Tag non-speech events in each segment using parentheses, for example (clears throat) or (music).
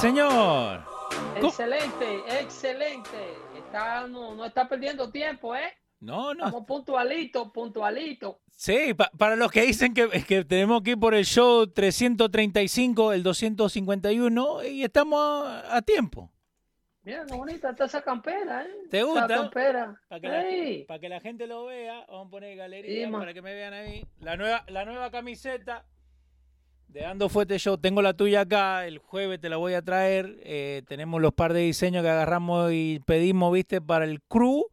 Señor? Excelente, excelente. Está, no, no está perdiendo tiempo, ¿eh? No, no. Estamos puntualitos, puntualitos. Sí, pa- para los que dicen que, que tenemos que ir por el show 335, el 251, y estamos a, a tiempo. Mira, qué bonita está esa campera, ¿eh? ¿Te Esa gusta? campera. Para que, para que la gente lo vea, vamos a poner galería Sí, para que me vean a mí. La nueva, la nueva camiseta de Dando Fuerte Show. Tengo la tuya acá, el jueves te la voy a traer. Eh, tenemos los par de diseños que agarramos y pedimos, viste, para el crew.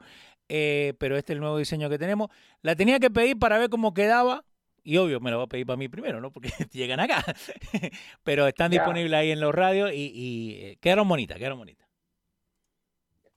eh, pero este es el nuevo diseño que tenemos. La tenía que pedir para ver cómo quedaba. Y obvio, me la voy a pedir para mí primero, ¿no? Porque (laughs) llegan acá. (laughs) pero están Ya. disponibles ahí en los radios y, y, eh, quedaron bonitas, quedaron bonitas.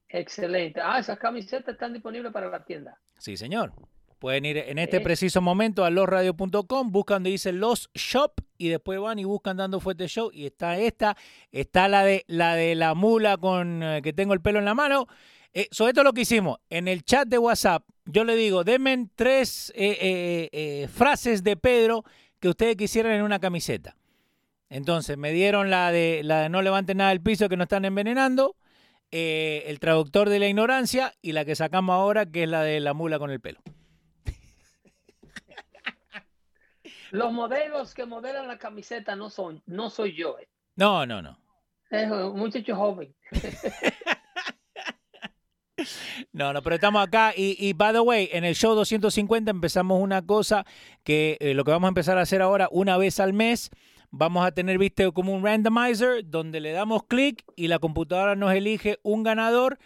excelente. Ah, esas camisetas están disponibles para la tienda. Sí, señor. Pueden ir en este Eh. preciso momento a losradio.com, buscan donde dice Los Shop y después van y buscan Dando Fuerte Show y está esta, está la de la de la mula con eh, que tengo el pelo en la mano. Eh, sobre esto es lo que hicimos en el chat de WhatsApp. Yo le digo, denme tres eh, eh, frases de Pedro que ustedes quisieran en una camiseta. Entonces me dieron la de la de no levanten nada del piso que nos están envenenando, el traductor de la ignorancia y la que sacamos ahora que es la de la mula con el pelo. Los modelos que modelan la camiseta no son, no soy yo, eh. No, no, no. es un muchacho joven. (laughs) No, no, pero estamos acá y, y by the way, en el show 250 empezamos una cosa que eh, lo que vamos a empezar a hacer ahora una vez al mes, vamos a tener, viste, como un randomizer donde le damos clic y la computadora nos elige un ganador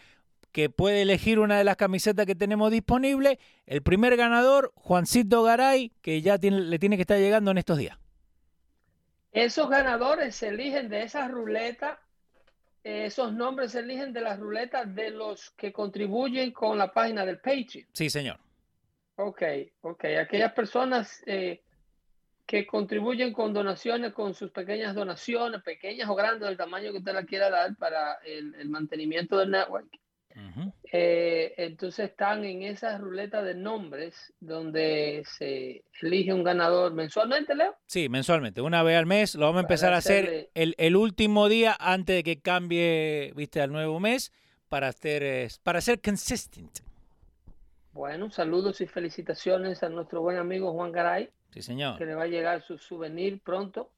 que puede elegir una de las camisetas que tenemos disponible. El primer ganador, Juancito Garay, que ya tiene, le tiene que estar llegando en estos días. Esos ganadores se eligen de esas ruletas, eh, esos nombres se eligen de las ruletas de los que contribuyen con la página del Patreon. Sí, señor. Ok, ok. Aquellas personas eh, que contribuyen con donaciones, con sus pequeñas donaciones, pequeñas o grandes, del tamaño que usted la quiera dar para el, el mantenimiento del network. Eh, entonces están en esas ruletas de nombres donde se elige un ganador mensualmente, Leo. Sí, mensualmente, una vez al mes. Lo vamos a Para empezar a hacer hacerle- el, el último día antes de que cambie, viste, al nuevo mes para ser, eh, para ser consistent. Bueno, saludos y felicitaciones a nuestro buen amigo Juan Garay, Sí, señor. que le va a llegar su souvenir pronto.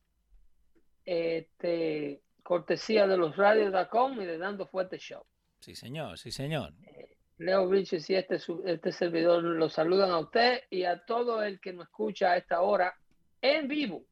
Este, cortesía de los radios.com y de Dando Fuerte Show. Sí, señor, sí, señor. Leo Bridges y este, este servidor lo saludan a usted y a todo el que nos escucha a esta hora en vivo,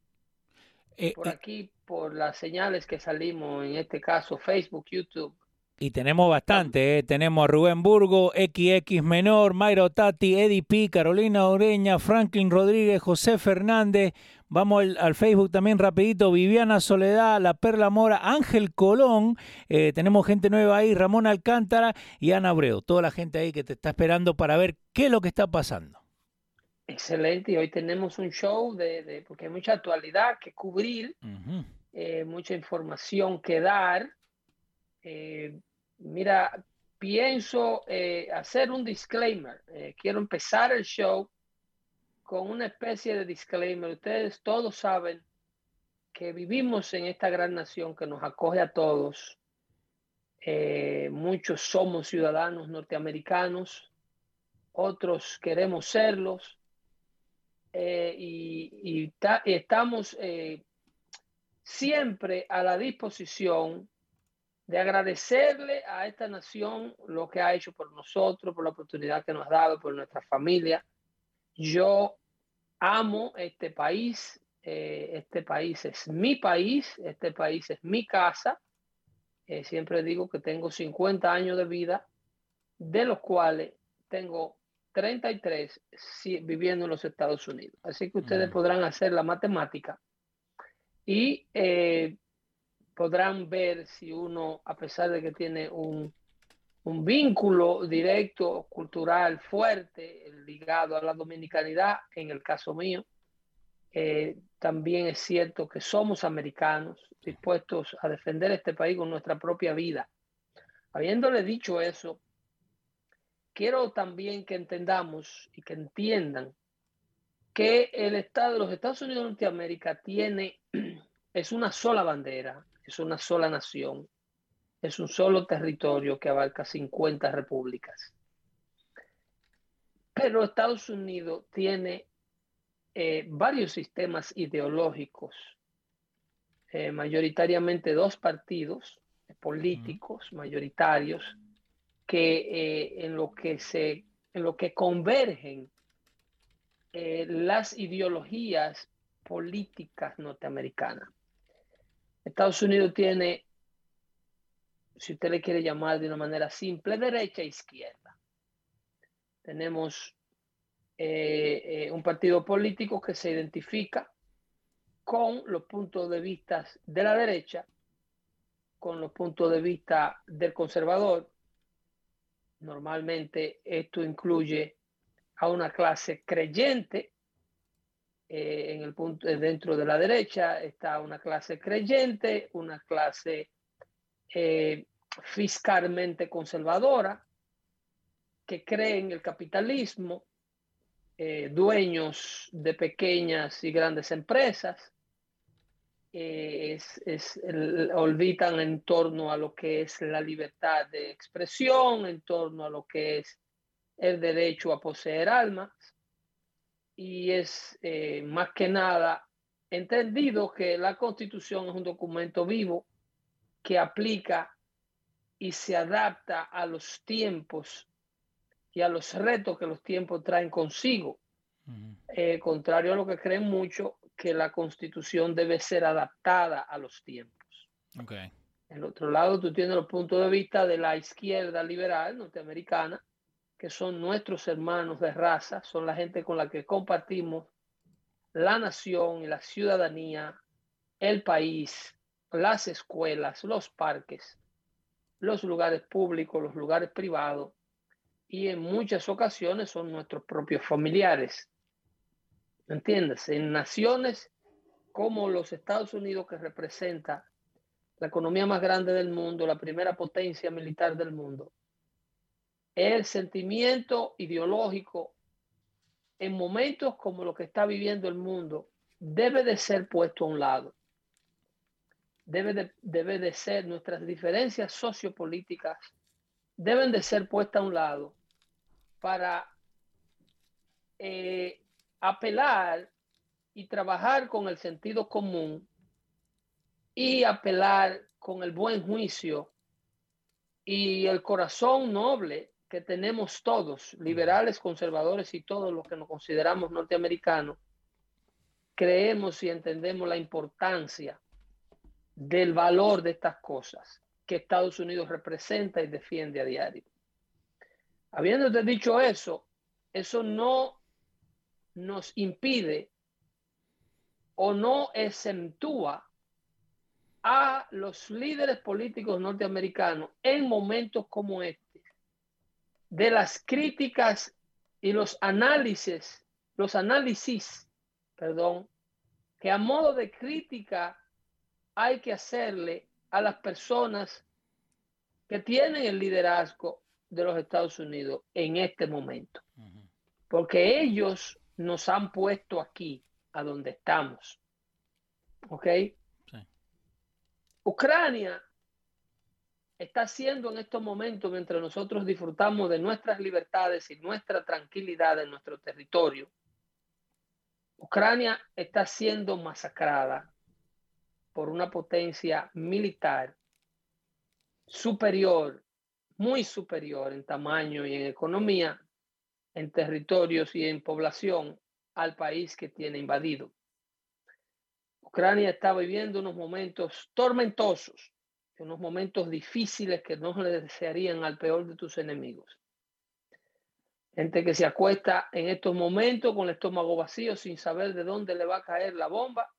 Eh, por aquí, por las señales que salimos, en este caso Facebook, YouTube. Y, tenemos bastante, eh. Tenemos a Rubén Burgo, XX Menor, Mayro Tati, Eddie P, Carolina Oreña, Franklin Rodríguez, José Fernández. Vamos al, al Facebook también rapidito. Viviana Soledad, La Perla Mora, Ángel Colón. eh, tenemos gente nueva ahí, Ramón Alcántara y Ana Abreu. Toda la gente ahí que te está esperando para ver qué es lo que está pasando. Excelente, y hoy tenemos un show de, de- porque hay mucha actualidad que cubrir, eh, mucha información que dar. Eh, mira, pienso eh, hacer un disclaimer. Eh, quiero empezar el show con una especie de disclaimer. Ustedes todos saben que vivimos en esta gran nación que nos acoge a todos. Muchos somos ciudadanos norteamericanos, otros queremos serlos y, estamos siempre a la disposición de agradecerle a esta nación lo que ha hecho por nosotros, por la oportunidad que nos ha dado, por nuestra familia. Yo amo este país, eh, este país es mi país, este país es mi casa. Eh, siempre digo que tengo 50 años de vida, de los cuales tengo 33 viviendo en los Estados Unidos. Así que ustedes podrán hacer la matemática y eh, podrán ver si uno, a pesar de que tiene un, un vínculo directo, cultural fuerte, ligado a la dominicanidad, en el caso mío, eh, también es cierto que somos americanos dispuestos a defender este país con nuestra propia vida. Habiéndole dicho eso, quiero también que entendamos y que entiendan que el Estado de los Estados Unidos de Norteamérica tiene, (clears throat) es una sola bandera, es una sola nación, es un solo territorio que abarca 50 repúblicas. Pero Estados Unidos tiene eh, varios sistemas ideológicos, eh, mayoritariamente dos partidos políticos mayoritarios que eh, en lo que se en lo que convergen las ideologías políticas norteamericanas. Estados Unidos tiene, si usted le quiere llamar de una manera simple, derecha e izquierda. Tenemos eh, eh, un partido político que se identifica con los puntos de vista de la derecha, con los puntos de vista del conservador. Normalmente esto incluye a una clase creyente. Eh, en el punto dentro de la derecha está una clase creyente, una clase fiscalmente conservadora que cree en el capitalismo, eh, dueños de pequeñas y grandes empresas, eh, es, olvidan en torno a lo que es la libertad de expresión, en torno a lo que es el derecho a poseer almas, y es eh, más que nada entendido que la constitución es un documento vivo que aplica y se adapta a los tiempos y a los retos que los tiempos traen consigo. Eh, contrario a lo que creen mucho, que la constitución debe ser adaptada a los tiempos. Okay. El otro lado, tú tienes los puntos de vista de la izquierda liberal norteamericana, que son nuestros hermanos de raza, son la gente con la que compartimos la nación y la ciudadanía, el país, las escuelas, los parques, los lugares públicos, los lugares privados, y en muchas ocasiones son nuestros propios familiares. ¿Me entiendes? En naciones como los Estados Unidos, que representa la economía más grande del mundo, la primera potencia militar del mundo, el sentimiento ideológico en momentos como lo que está viviendo el mundo debe de ser puesto a un lado. Debe de, debe de ser nuestras diferencias sociopolíticas deben de ser puestas a un lado para eh, apelar y trabajar con el sentido común y apelar con el buen juicio y el corazón noble que tenemos todos, liberales, conservadores y todos los que nos consideramos norteamericanos, creemos y entendemos la importancia del valor de estas cosas que Estados Unidos representa y defiende a diario. Habiéndote dicho eso, eso no nos impide o no exentúa a los líderes políticos norteamericanos en momentos como este de las críticas y los análisis, los análisis, perdón, que a modo de crítica hay que hacerle a las personas que tienen el liderazgo de los Estados Unidos en este momento. Porque ellos nos han puesto aquí, a donde estamos. ¿Ok? Ucrania está haciendo en estos momentos, mientras nosotros disfrutamos de nuestras libertades y nuestra tranquilidad en nuestro territorio, Ucrania está siendo masacrada por una potencia militar superior, muy superior en tamaño y en economía, en territorios y en población al país que tiene invadido. Ucrania está viviendo unos momentos tormentosos, unos momentos difíciles que no le desearían al peor de tus enemigos. Gente que se acuesta en estos momentos con el estómago vacío sin saber de dónde le va a caer la bomba,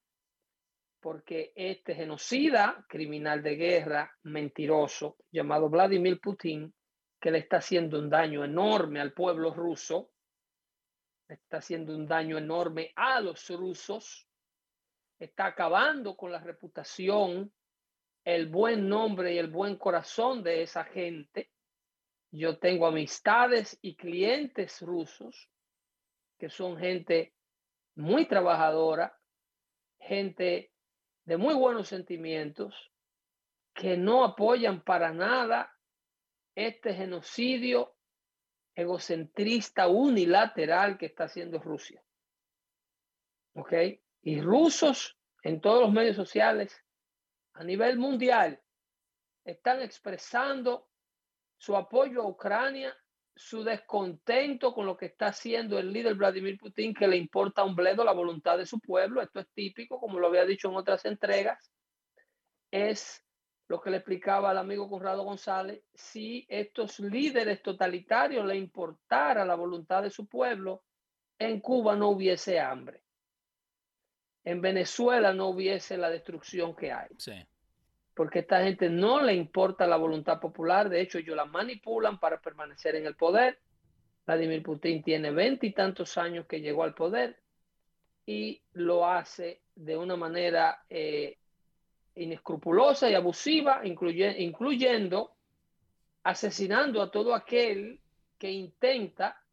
porque este genocida, criminal de guerra, mentiroso, llamado Vladimir Putin, que le está haciendo un daño enorme al pueblo ruso, está haciendo un daño enorme a los rusos, está acabando con la reputación, el buen nombre y el buen corazón de esa gente yo tengo amistades y clientes rusos que son gente muy trabajadora, gente de muy buenos sentimientos, que no apoyan para nada este genocidio egocentrista unilateral que está haciendo Rusia. ¿Ok? Y rusos en todos los medios sociales a nivel mundial están expresando su apoyo a Ucrania, su descontento con lo que está haciendo el líder Vladimir Putin, que le importa un bledo la voluntad de su pueblo. Esto es típico, como lo había dicho en otras entregas. Es lo que le explicaba al amigo Conrado González, si estos líderes totalitarios le importara la voluntad de su pueblo, en Cuba no hubiese hambre. En Venezuela no hubiese la destrucción que hay. Sí porque a esta gente no le importa la voluntad popular, de hecho ellos la manipulan para permanecer en el poder. Vladimir Putin tiene veintitantos años que llegó al poder y lo hace de una manera eh, inescrupulosa y abusiva, incluyendo asesinando a todo aquel que intenta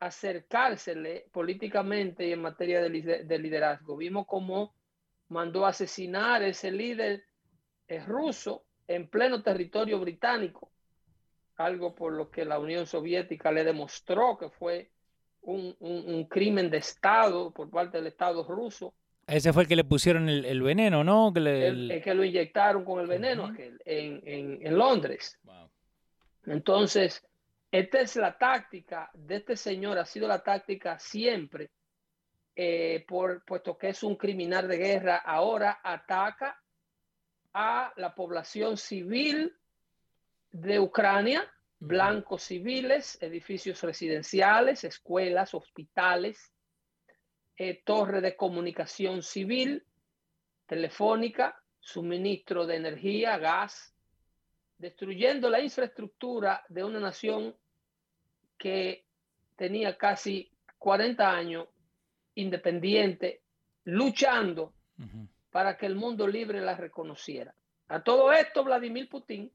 acercársele políticamente y en materia de, liderazgo. Vimos cómo mandó asesinar a ese líder ruso en pleno territorio británico, algo por lo que la Unión Soviética le demostró que fue un, crimen de Estado por parte del Estado ruso. Ese fue el que le pusieron el, veneno, ¿no? Que el, que lo inyectaron con el veneno en, Londres. Entonces, esta es la táctica de este señor, ha sido la táctica siempre, eh, por, puesto que es un criminal de guerra, ahora ataca a la población civil de Ucrania, blancos civiles, edificios residenciales, escuelas, hospitales, eh, torre de comunicación civil, telefónica, suministro de energía, gas, destruyendo la infraestructura de una nación que tenía casi 40 años independiente, luchando para que el mundo libre la reconociera. A todo esto, Vladimir Putin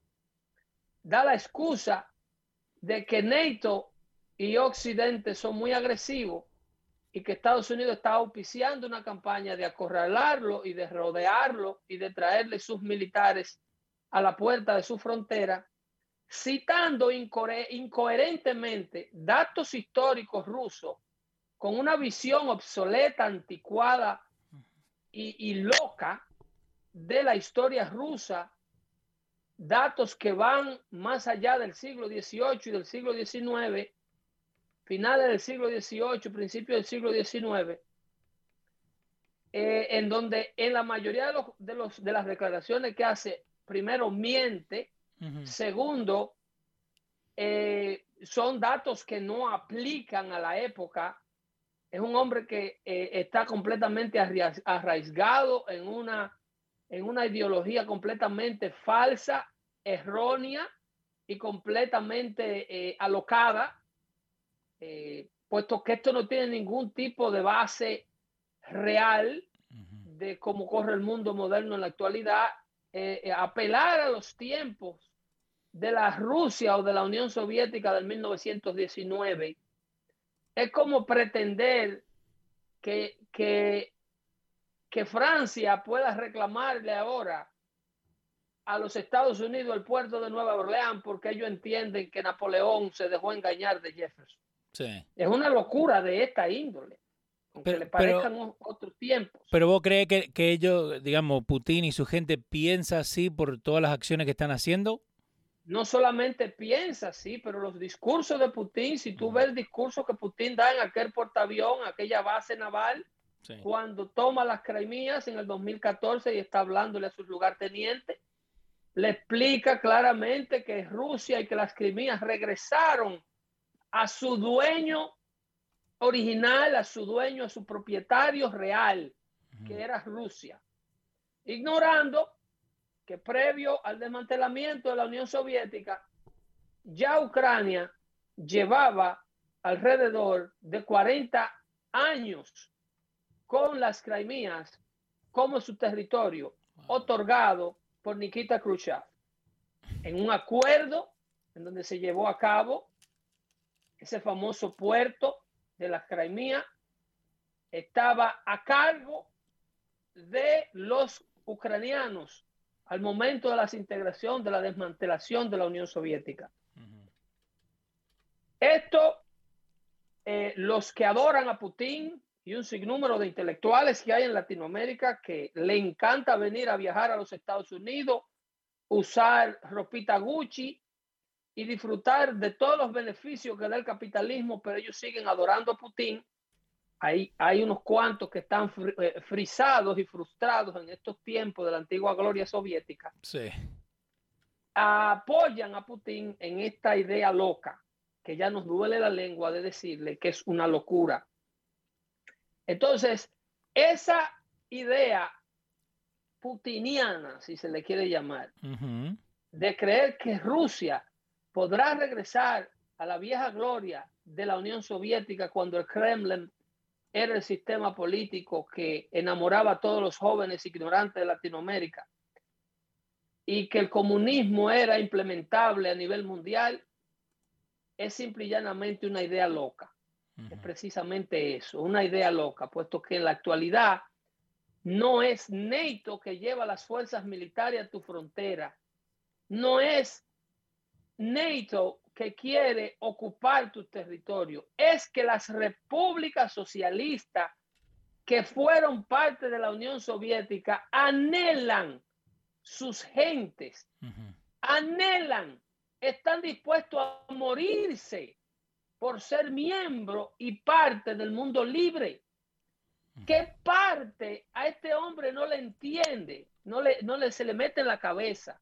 da la excusa de que NATO y Occidente son muy agresivos y que Estados Unidos está auspiciando una campaña de acorralarlo y de rodearlo y de traerle sus militares a la puerta de su frontera, citando incoherentemente datos históricos rusos con una visión obsoleta, anticuada y, loca de la historia rusa, datos que van más allá del siglo XVIII y del siglo XIX, finales del siglo XVIII, principios del siglo XIX, eh, en donde en la mayoría de, de las declaraciones que hace, primero miente, segundo, eh, son datos que no aplican a la época. Es un hombre que eh, está completamente arraigado en una, en una ideología completamente falsa, errónea y completamente eh, alocada, puesto que esto no tiene ningún tipo de base real de cómo corre el mundo moderno en la actualidad, apelar a los tiempos de la Rusia o de la Unión Soviética del 1919 es como pretender que, que, Francia pueda reclamarle ahora a los Estados Unidos el puerto de Nueva Orleans porque ellos entienden que Napoleón se dejó engañar de Jefferson. Sí. Es una locura de esta índole, aunque Pero- le parezcan otros tiempos. Pero vos crees que, que ellos, digamos, Putin y su gente piensa así por todas las acciones que están haciendo? no solamente piensa así, pero los discursos de Putin, si tú ves el discurso que Putin da en aquel portaavión, aquella base naval, Sí. cuando toma las Crimías en el 2014 y está hablándole a sus lugartenientes, le explica claramente que Rusia y que las Crimías regresaron a su dueño original, a su dueño, a su propietario real, que era Rusia, ignorando que previo al desmantelamiento de la Unión Soviética, ya Ucrania llevaba alrededor de 40 años con las Crimías como su territorio otorgado por Nikita Khrushchev en un acuerdo en donde se llevó a cabo ese famoso puerto de las Crimea estaba a cargo de los ucranianos al momento de la desintegración, de la desmantelación de la Unión Soviética. Esto, eh, los que adoran a Putin y un sinnúmero de intelectuales que hay en Latinoamérica que le encanta venir a viajar a los Estados Unidos, usar ropita Gucci y disfrutar de todos los beneficios que da el capitalismo, pero ellos siguen adorando a Putin. Hay, hay unos cuantos que están fri- eh, frisados y frustrados en estos tiempos de la antigua gloria soviética Sí. apoyan a Putin en esta idea loca, que ya nos duele la lengua de decirle que es una locura. Entonces, esa idea putiniana, si se le quiere llamar, Ujú. de creer que Rusia podrá regresar a la vieja gloria de la Unión Soviética cuando el Kremlin era el sistema político que enamoraba a todos los jóvenes ignorantes de Latinoamérica y que el comunismo era implementable a nivel mundial, es simple y llanamente una idea loca. Es precisamente eso, una idea loca, puesto que en la actualidad no es NATO que lleva las fuerzas militares a tu frontera, no es NATO que quiere ocupar tu territorio, es que las repúblicas socialistas que fueron parte de la Unión Soviética anhelan sus gentes, anhelan, están dispuestos a morirse por ser miembro y parte del mundo libre. ¿Qué parte a este hombre no le entiende? No le, no le se le mete en la cabeza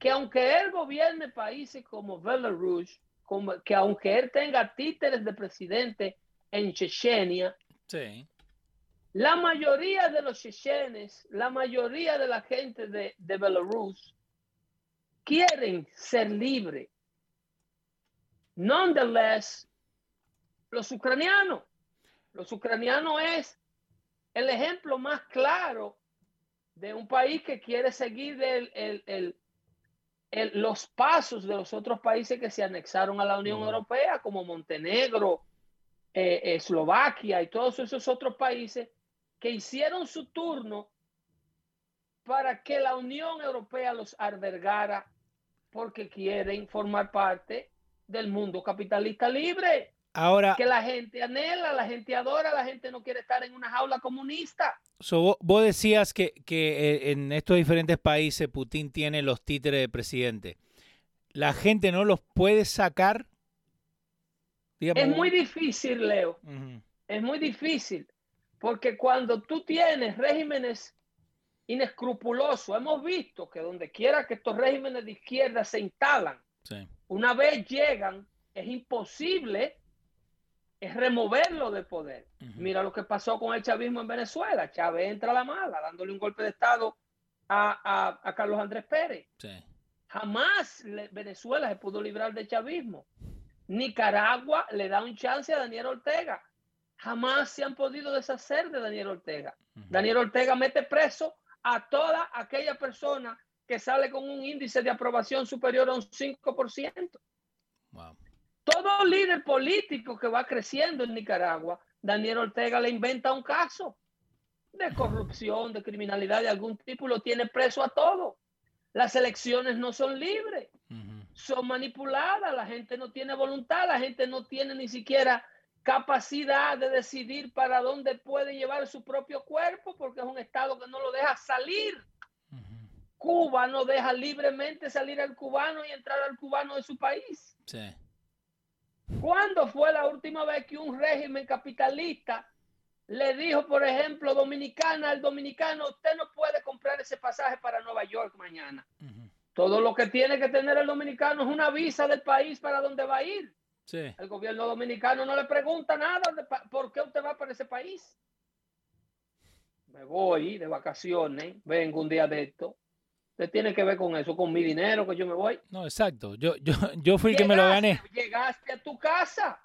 que aunque él gobierne países como Belarus, como, que aunque él tenga títeres de presidente en Chechenia, Sí. la mayoría de los chechenes, la mayoría de la gente de, de Belarus quieren ser libres. Nonetheless, los ucranianos, los ucranianos es el ejemplo más claro de un país que quiere seguir el- el- el- el- los pasos de los otros países que se anexaron a la Unión. Europea, como Montenegro, eh, eh, Eslovaquia y todos esos otros países que hicieron su turno para que la Unión Europea los albergara porque quieren formar parte del mundo capitalista libre, Ahora, que la gente anhela, la gente adora, la gente no quiere estar en una jaula comunista. so, vos, vos decías que, que eh, en estos diferentes países Putin tiene los títeres de presidente. ¿La gente no los puede sacar? Es muy difícil, Leo, es muy difícil, porque cuando tú tienes regímenes inescrupulosos, hemos visto que donde quiera que estos regímenes de izquierda se instalan, Sí. una vez llegan, es imposible es removerlo de poder. Mira lo que pasó con el chavismo en Venezuela. Chávez entra a la mala, dándole un golpe de Estado a, a- a Carlos Andrés Pérez. Sí. Jamás le- Venezuela se pudo librar del chavismo. Nicaragua le da un chance a Daniel Ortega. Jamás se han podido deshacer de Daniel Ortega. Daniel Ortega mete preso a toda aquella persona que sale con un índice de aprobación superior a un 5%. Wow. Todo líder político que va creciendo en Nicaragua, Daniel Ortega le inventa un caso de corrupción, de criminalidad de algún tipo y lo tiene preso a todo. Las elecciones no son libres, son manipuladas, la gente no tiene voluntad, la gente no tiene ni siquiera capacidad de decidir para dónde puede llevar su propio cuerpo, porque es un Estado que no lo deja salir. Cuba no deja libremente salir al cubano y entrar al cubano de su país. Sí. ¿Cuándo fue la última vez que un régimen capitalista le dijo, por ejemplo, dominicana al dominicano, usted no puede comprar ese pasaje para Nueva York mañana? Todo lo que tiene que tener el dominicano es una visa del país para donde va a ir. El gobierno dominicano no le pregunta nada de por qué usted va para ese país. Me voy de vacaciones, vengo un día de esto. Tiene que ver con eso, con mi dinero que yo me voy. No, exacto. Yo, yo, (laughs) yo fui el que me lo gané. Llegaste a tu casa.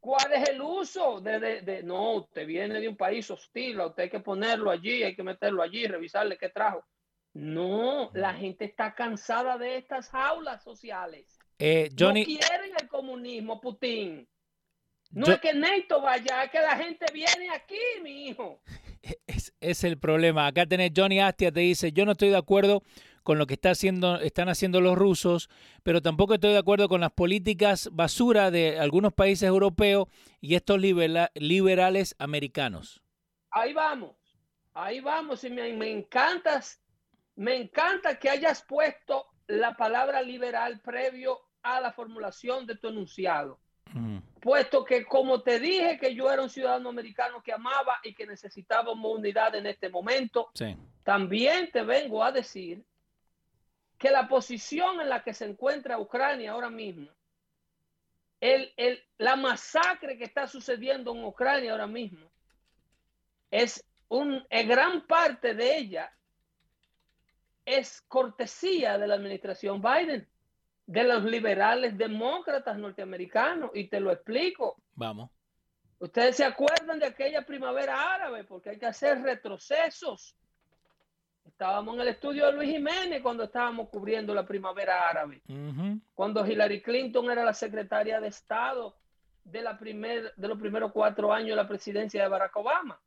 ¿Cuál es el uso de, de, no, usted viene de un país hostil, usted hay que ponerlo allí, hay que meterlo allí, revisarle qué trajo. No, la gente está cansada de estas jaulas sociales. Eh, Johnny, no quieren el comunismo, Putin. No es que Neto vaya, es que la gente viene aquí, mi hijo. (laughs) Es, es, el problema. Acá tenés Johnny Astia, te dice, yo no estoy de acuerdo con lo que está haciendo, están haciendo los rusos, pero tampoco estoy de acuerdo con las políticas basura de algunos países europeos y estos liberales americanos. Ahí vamos, ahí vamos, y me, me encantas, me encanta que hayas puesto la palabra liberal previo a la formulación de tu enunciado. Puesto que como te dije que yo era un ciudadano americano que amaba y que necesitábamos unidad en este momento, también te vengo a decir que la posición en la que se encuentra Ucrania ahora mismo, el, el, la masacre que está sucediendo en Ucrania ahora mismo, es un, gran parte de ella es cortesía de la administración Biden, de los liberales demócratas norteamericanos, y te lo explico. Vamos. Ustedes se acuerdan de aquella primavera árabe, porque hay que hacer retrocesos Estábamos en el estudio de Luis Jiménez cuando estábamos cubriendo la primavera árabe. Cuando Hillary Clinton era la secretaria de Estado de, la primer, de los primeros cuatro años de la presidencia de Barack Obama.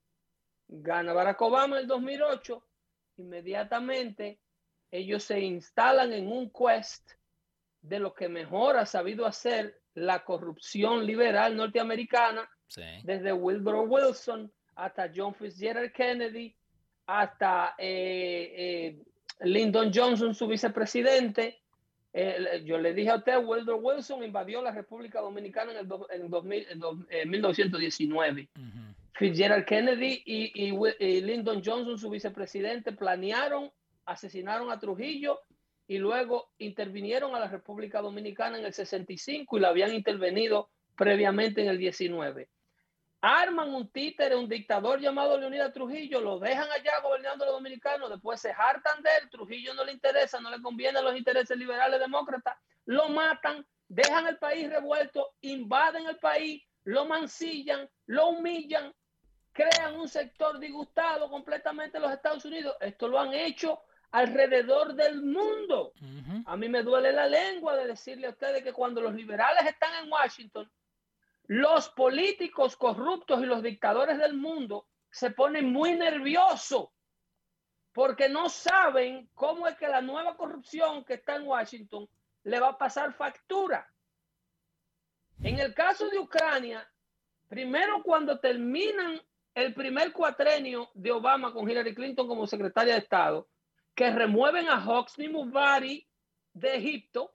Gana Barack Obama en el 2008. Inmediatamente ellos se instalan en un quest de lo que mejor ha sabido hacer la corrupción liberal norteamericana, desde Wilbur Wilson hasta John Fitzgerald Kennedy, hasta eh, eh, Lyndon Johnson, su vicepresidente. Eh, yo le dije a usted, Woodrow Wilson invadió la República Dominicana en, el 1919. Fitzgerald Kennedy y, y, Lyndon Johnson, su vicepresidente, planearon, asesinaron a Trujillo y luego intervinieron a la República Dominicana en el 65 y la habían intervenido previamente en el 19 arman un títere, un dictador llamado Leonidas Trujillo, lo dejan allá gobernando a los dominicanos, después se hartan de él, Trujillo no le interesa, no le conviene a los intereses liberales demócratas, lo matan, dejan el país revuelto, invaden el país, lo mancillan, lo humillan, crean un sector disgustado completamente en los Estados Unidos. Esto lo han hecho alrededor del mundo. A mí me duele la lengua de decirle a ustedes que cuando los liberales están en Washington, los políticos corruptos y los dictadores del mundo se ponen muy nerviosos porque no saben cómo es que la nueva corrupción que está en Washington le va a pasar factura. En el caso de Ucrania, primero cuando terminan el primer cuatrenio de Obama con Hillary Clinton como secretaria de Estado, que remueven a Hosni Mubarak de Egipto,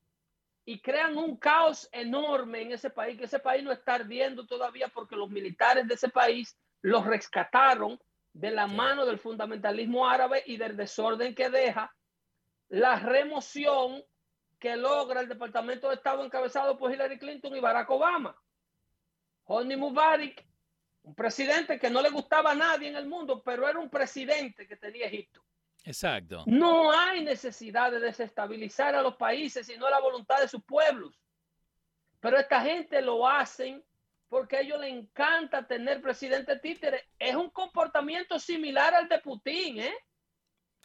y crean un caos enorme en ese país, que ese país no está ardiendo todavía porque los militares de ese país los rescataron de la mano del fundamentalismo árabe y del desorden que deja la remoción que logra el Departamento de Estado encabezado por Hillary Clinton y Barack Obama. Hosni Mubarak, un presidente que no le gustaba a nadie en el mundo, pero era un presidente que tenía Egipto. Exacto. No hay necesidad de desestabilizar a los países, sino la voluntad de sus pueblos. Pero esta gente lo hacen porque a ellos les encanta tener presidente títere. Es un comportamiento similar al de Putin, ¿eh?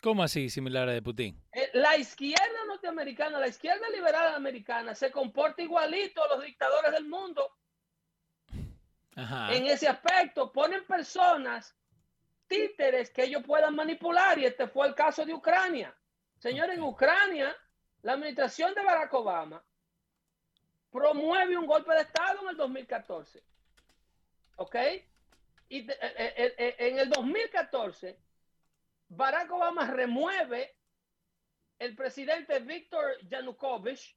¿Cómo así similar al de Putin? Eh, la izquierda norteamericana, la izquierda liberal americana se comporta igualito a los dictadores del mundo. En ese aspecto, ponen personas títeres que ellos puedan manipular y este fue el caso de Ucrania. Señor, en Ucrania, la administración de Barack Obama promueve un golpe de Estado en el 2014. ¿Ok? Y eh, eh, eh, en el 2014, Barack Obama remueve el presidente Víctor Yanukovych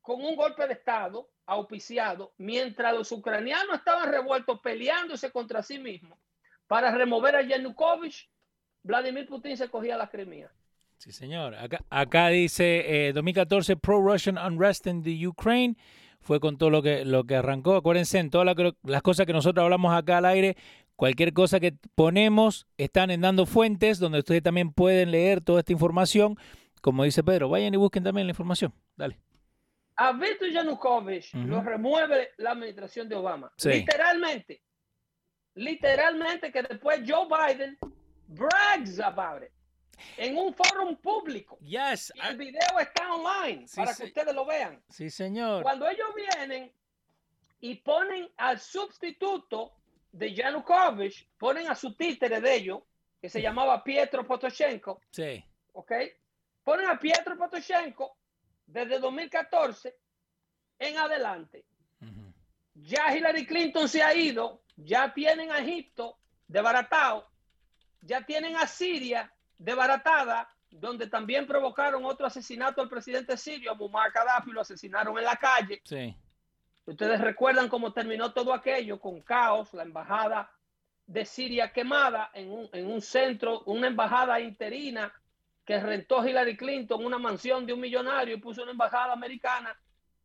con un golpe de Estado auspiciado, mientras los ucranianos estaban revueltos peleándose contra sí mismos para remover a Yanukovych, Vladimir Putin se cogía la Crimea. Sí, señor. Acá, acá dice 2014 pro-Russian unrest in the Ukraine. Fue con todo lo que, lo que arrancó. Acuérdense, en todas las cosas que nosotros hablamos acá al aire, cualquier cosa que ponemos están en Dando Fuentes, donde ustedes también pueden leer toda esta información. Como dice Pedro, vayan y busquen también la información. Dale. A Víctor Yanukovych lo remueve la administración de Obama. Literalmente. Literalmente que después Joe Biden brags about it en un foro público. Yes. el video está online para que ustedes lo vean. Sí, señor. Cuando ellos vienen y ponen al sustituto de Yanukovych, ponen a su títere de ellos, que se llamaba Pietro Potoshenko. Sí. ¿Ok? Ponen a Pietro Potoshenko desde 2014 en adelante. Ya Hillary Clinton se ha ido, ya tienen a Egipto desbaratado, ya tienen a Siria desbaratada, donde también provocaron otro asesinato al presidente sirio, Muammar Gaddafi, lo asesinaron en la calle. Sí. Ustedes recuerdan cómo terminó todo aquello con caos, la embajada de Siria quemada en un, en un centro, una embajada interina que rentó Hillary Clinton una mansión de un millonario y puso una embajada americana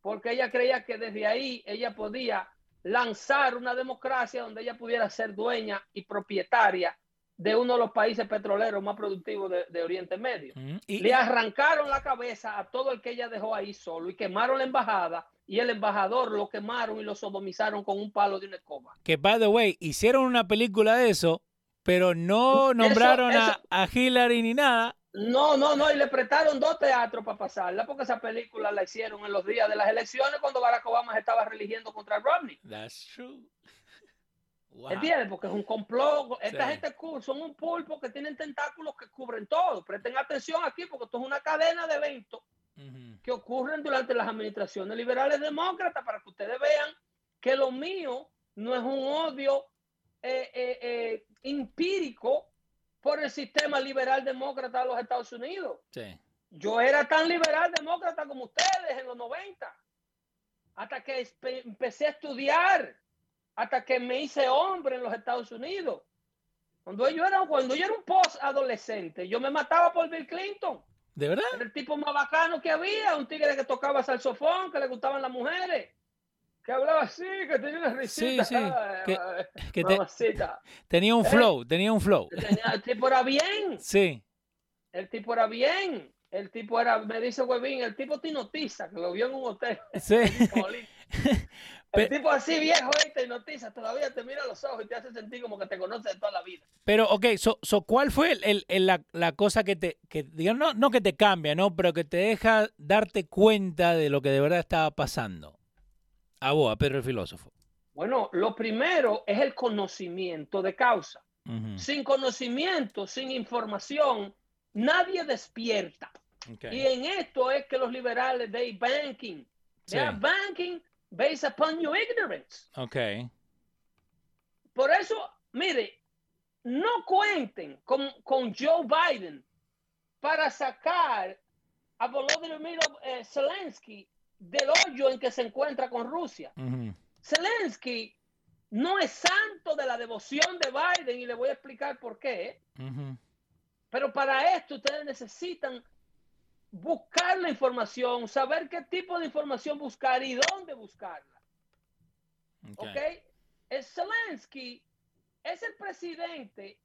porque ella creía que desde ahí ella podía lanzar una democracia donde ella pudiera ser dueña y propietaria de uno de los países petroleros más productivos de, Oriente Medio. Le arrancaron la cabeza a todo el que ella dejó ahí solo y quemaron la embajada y el embajador lo quemaron y lo sodomizaron con un palo de una escoba. Que, by the way, hicieron una película de eso, pero no nombraron A, a Hillary ni nada. No, no, no, y le prestaron dos teatros para pasarla, porque esa película la hicieron en los días de las elecciones cuando Barack Obama se estaba religiendo contra Romney. That's true. ¿Entiendes? Porque es un complot. Esta gente son un pulpo que tienen tentáculos que cubren todo. Presten atención aquí porque esto es una cadena de eventos que ocurren durante las administraciones liberales demócratas para que ustedes vean que lo mío no es un odio eh, eh, eh, empírico por el sistema liberal demócrata de los Estados Unidos. Yo era tan liberal demócrata como ustedes en los 90, hasta que empecé a estudiar hasta que me hice hombre en los Estados Unidos. Cuando yo era, cuando yo era un post adolescente, yo me mataba por Bill Clinton. ¿De verdad? Era el tipo más bacano que había, un tigre que tocaba saxofón, que le gustaban las mujeres, que hablaba así, que tenía una risita. Sí, sí. que, tenía un flow, eh, tenía un flow. el tipo era bien. Sí. El tipo era bien. El tipo era, me dice Webin, el tipo te notiza, que lo vio en un hotel. Sí. (laughs) (laughs) El tipo así viejo y te notiza, todavía te mira los ojos y te hace sentir como que te conoce de toda la vida. Pero, ok, so, ¿cuál fue el, la, cosa que te, que, digamos, no, que te cambia, ¿no? Pero que te deja darte cuenta de lo que de verdad estaba pasando? A vos, a Pedro el filósofo. Bueno, lo primero es el conocimiento de causa. Sin conocimiento, sin información, nadie despierta. Y en esto es que los liberales de banking, de banking based upon your ignorance. Ok. Por eso, mire, no cuenten con, con Joe Biden para sacar a Volodymyr eh, Zelensky del hoyo en que se encuentra con Rusia. Zelensky no es santo de la devoción de Biden y le voy a explicar por qué. Pero para esto ustedes necesitan buscar la información, saber qué tipo de información buscar y dónde buscarla. ¿Ok? El Zelensky es el presidente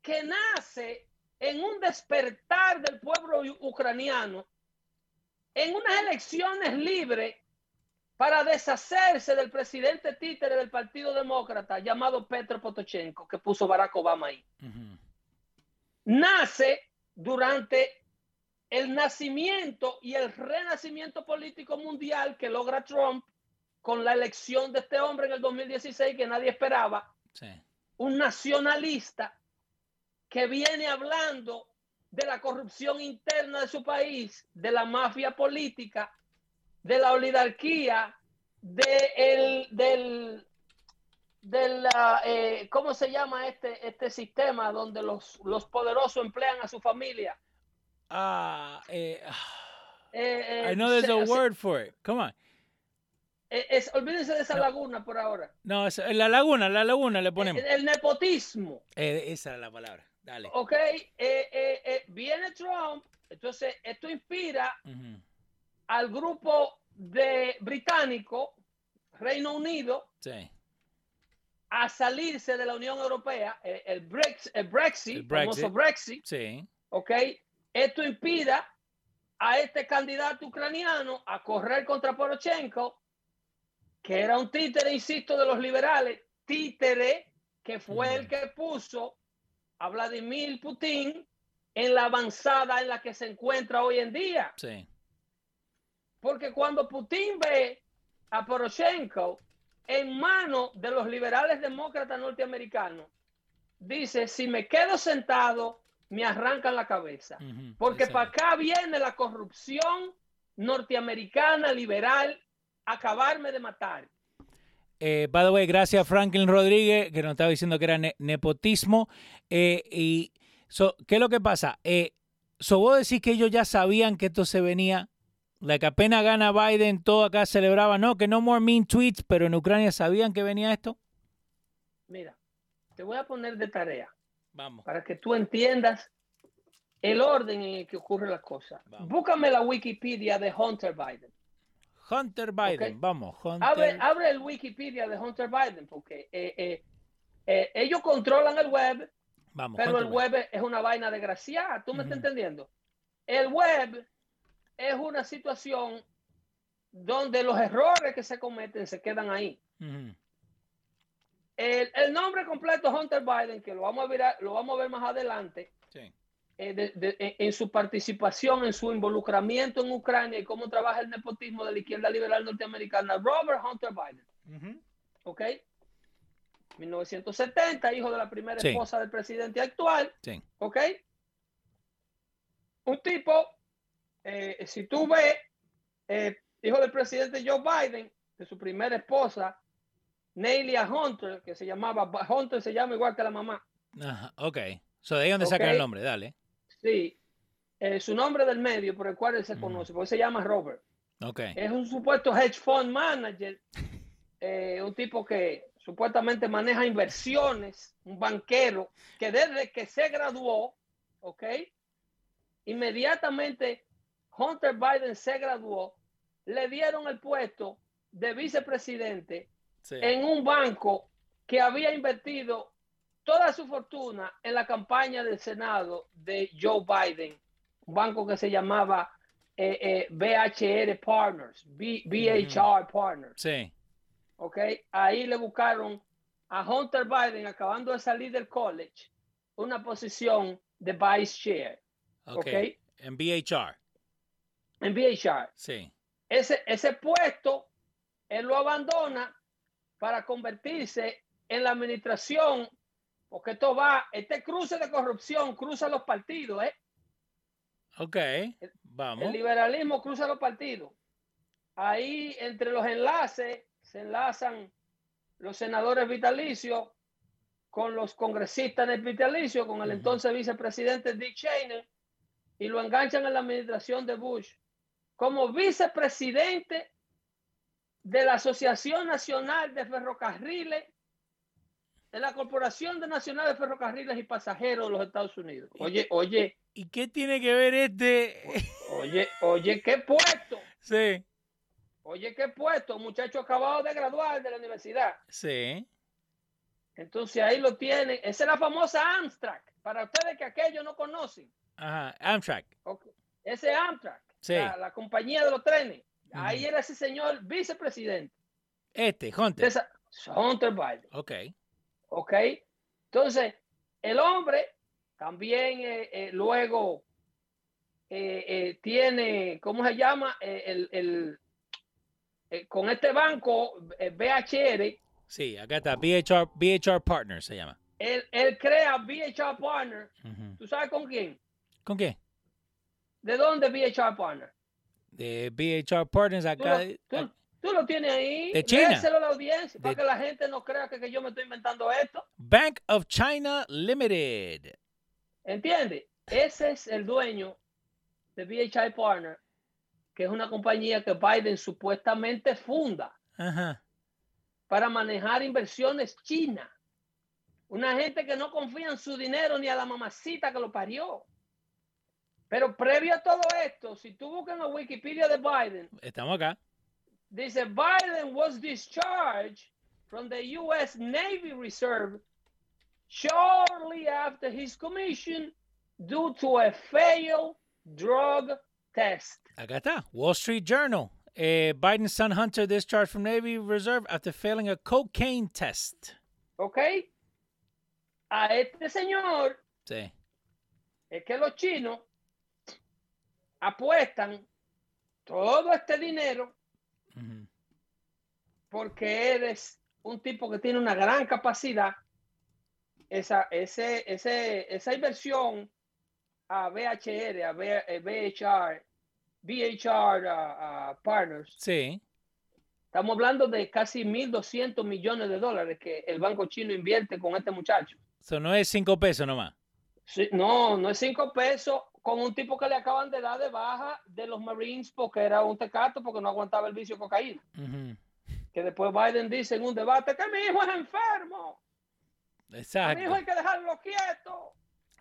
que nace en un despertar del pueblo ucraniano, en unas elecciones libres para deshacerse del presidente títere del Partido Demócrata llamado Petro Potochenko, que puso Barack Obama ahí. Nace durante el nacimiento y el renacimiento político mundial que logra Trump con la elección de este hombre en el 2016 que nadie esperaba. Un nacionalista que viene hablando de la corrupción interna de su país, de la mafia política, de la oligarquía, de el, del, de la, eh, ¿cómo se llama este, este sistema donde los, los poderosos emplean a su familia? Ah, eh, Eh, eh, I know there's a word for it. Come on. eh, es- olvídense de esa laguna por ahora. No, es- la laguna, la laguna le ponemos. El, el nepotismo, esa es la palabra. Dale. ¿ok? Eh, eh, eh, viene Trump, entonces esto inspira al grupo de británico, Reino Unido, Sí. a salirse de la Unión Europea, el, Brex- el Brexit, El Brexit. famoso Brexit, Sí. ¿ok? Esto inspira a este candidato ucraniano a correr contra Poroshenko, que era un títere, insisto, de los liberales, títere que fue el que puso a Vladimir Putin en la avanzada en la que se encuentra hoy en día. Sí. Porque cuando Putin ve a Poroshenko en manos de los liberales demócratas norteamericanos, dice, si me quedo sentado, me arrancan la cabeza. Porque para acá viene la corrupción norteamericana liberal a acabarme de matar. Eh, by the way, gracias a Franklin Rodríguez, que nos estaba diciendo que era ne- nepotismo. Eh, y so, ¿qué es lo que pasa? Eh, so, vos decís que ellos ya sabían que esto se venía. La que apenas gana Biden, todo acá celebraba, no, que no more mean tweets, pero en Ucrania sabían que venía esto. Mira, te voy a poner de tarea Vamos. para que tú entiendas el orden en el que ocurren las cosas. Búscame la Wikipedia de Hunter Biden. Hunter Biden, vamos. Hunter. Abre, abre el Wikipedia de Hunter Biden, porque eh, eh, eh, ellos controlan el web, vamos. pero Hunter el Biden. web es una vaina desgraciada. ¿Tú me estás entendiendo? El web es una situación donde los errores que se cometen se quedan ahí. El nombre completo Hunter Biden, que lo vamos a ver, lo vamos a ver más adelante, Sí. Eh, de- de- en, su participación, en su involucramiento en Ucrania y cómo trabaja el nepotismo de la izquierda liberal norteamericana, Robert Hunter Biden. Ujú. ¿ok? 1970, hijo de la primera Sí. esposa del presidente actual, Sí. ¿ok? Un tipo, eh, si tú ves, eh, hijo del presidente Joe Biden, de su primera esposa, Nelia Hunter, que se llamaba, Hunter se llama igual que la mamá, Ajá, ok. So, de ahí donde sacan Ok. el nombre, dale. Sí, eh, su nombre del medio por el cual él se Ujú. conoce, porque se llama Robert. Ok. Es un supuesto hedge fund manager, eh, un tipo que supuestamente maneja inversiones, un banquero que desde que se graduó, ¿ok? Inmediatamente Hunter Biden se graduó, le dieron el puesto de vicepresidente Sí. en un banco que había invertido toda su fortuna en la campaña del Senado de Joe Biden, un banco que se llamaba eh, eh, BHR Partners, B- BHR Partners, Sí. ¿ok? Ahí le buscaron a Hunter Biden, acabando de salir del college, una posición de vice chair, Ok. ¿ok? En BHR. En BHR. Sí. ese, ese puesto, él lo abandona para convertirse en la administración, porque esto va, este cruce de corrupción cruza los partidos, ¿eh? Ok. Vamos. El liberalismo cruza los partidos. Ahí entre los enlaces se enlazan los senadores vitalicios con los congresistas del vitalicio, con el entonces vicepresidente Dick Cheney, y lo enganchan en la administración de Bush como vicepresidente de la Asociación Nacional de Ferrocarriles, de la Corporación de Nacional de Ferrocarriles y Pasajeros de los Estados Unidos. Oye, oye, ¿Y qué tiene que ver este? oye, oye, qué puesto. (laughs) sí. Oye, qué puesto, muchacho acabado de graduar de la universidad. Sí. Entonces ahí lo tienen. Esa es la famosa Amtrak. Para ustedes que aquello no conocen. Ajá. Amtrak. Ok. Ese es Amtrak. Sí. La, la compañía de los trenes. Ahí era ese señor vicepresidente. Este, Hunter. esa- Hunter Biden. Ok. ¿Ok? Entonces, el hombre también eh, eh, luego eh, eh, tiene, ¿cómo se llama? El, el- con este banco, BHR, Sí, acá está. BHR, BHR Partner se llama. él, él crea BHR Partner. Ujú. ¿Tú sabes con quién? ¿Con qué? ¿De dónde VHR Partner? De BHR Partners acá. tú- tú lo tienes ahí. De China. Léeselo a la audiencia De- para que la gente no crea que, que yo me estoy inventando esto. Bank of China Limited. ¿Entiendes? Ese es el dueño de VHI Partner, que es una compañía que Biden supuestamente funda Ajá. para manejar inversiones chinas. Una gente que no confía en su dinero ni a la mamacita que lo parió. Pero previo a todo esto, si tú buscas en la Wikipedia de Biden, Estamos acá. Dice Biden was discharged from the U.S. Navy Reserve shortly after his commission due to a failed drug test. Está. Wall Street Journal. Eh, Biden's son Hunter discharged from Navy Reserve after failing a cocaine test. Okay. A este señor Sí. es que los chinos apuestan todo este dinero Porque eres un tipo que tiene una gran capacidad. Esa, ese, ese, esa inversión a VHR, a V- eh, VHR, VHR a- a Partners, Sí. estamos hablando de casi 1.200 millones de dólares que el banco chino invierte con este muchacho. Eso no es cinco pesos nomás. Sí, no, no es cinco pesos con un tipo que le acaban de dar de baja de los Marines porque era un tecato porque no aguantaba el vicio de cocaína. Que después Biden dice en un debate que mi hijo es enfermo, a mi hijo hay Exacto. que dejarlo quieto.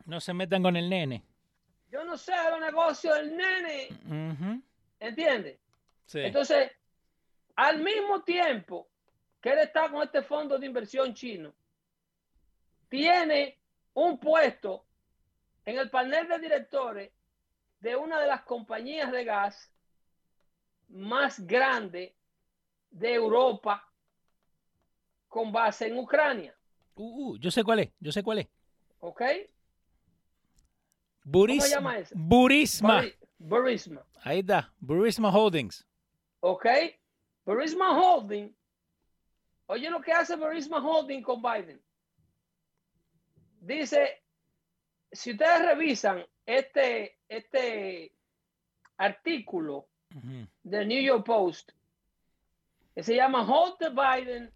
No se metan con el nene. Yo no sé los negocios del nene, Ujú. ¿entiendes? Sí. Entonces, al mismo tiempo que él está con este fondo de inversión chino, tiene un puesto en el panel de directores de una de las compañías de gas más grande de Europa con base en Ucrania. Uh, uh, yo sé cuál es. Yo sé cuál es. ¿Ok? Buris- llama ese? Burisma. Buri- Burisma. Ahí está. Burisma Holdings. ¿Ok? Burisma Holding. Oye lo que hace Burisma Holding con Biden. Dice, si ustedes revisan este, este artículo Ujú. del New York Post, que se llama Hunter Biden,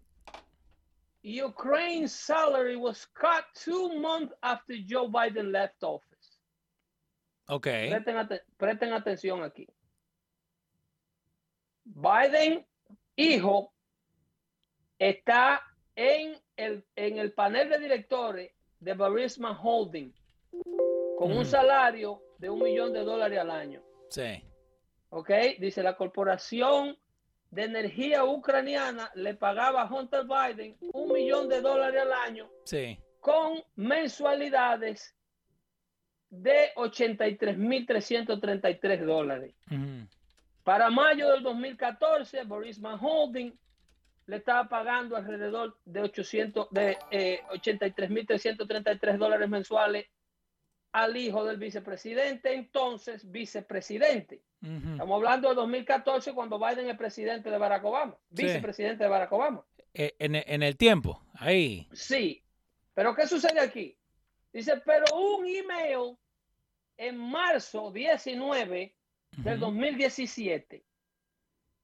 Ukraine's salary was cut two months after Joe Biden left office. Ok. Presten, ate- presten atención aquí. Biden, hijo, está en el, en el panel de directores de Burisma Holding con un salario de un millón de dólares al año. Sí. ¿Ok? Dice la corporación de energía ucraniana le pagaba a Hunter Biden un millón de dólares al año Sí. con mensualidades de 83.333 dólares. Para mayo del 2014, Borisman Holding le estaba pagando alrededor de 800 de eh, 83.333 dólares mensuales al hijo del vicepresidente, entonces vicepresidente. Estamos hablando de 2014 cuando Biden es presidente de Barack Obama, Sí. vicepresidente de Barack Obama. Eh, en, en el tiempo. Ahí. Sí, pero ¿qué sucede aquí? Dice, pero un email en marzo 19 del Ujú. 2017.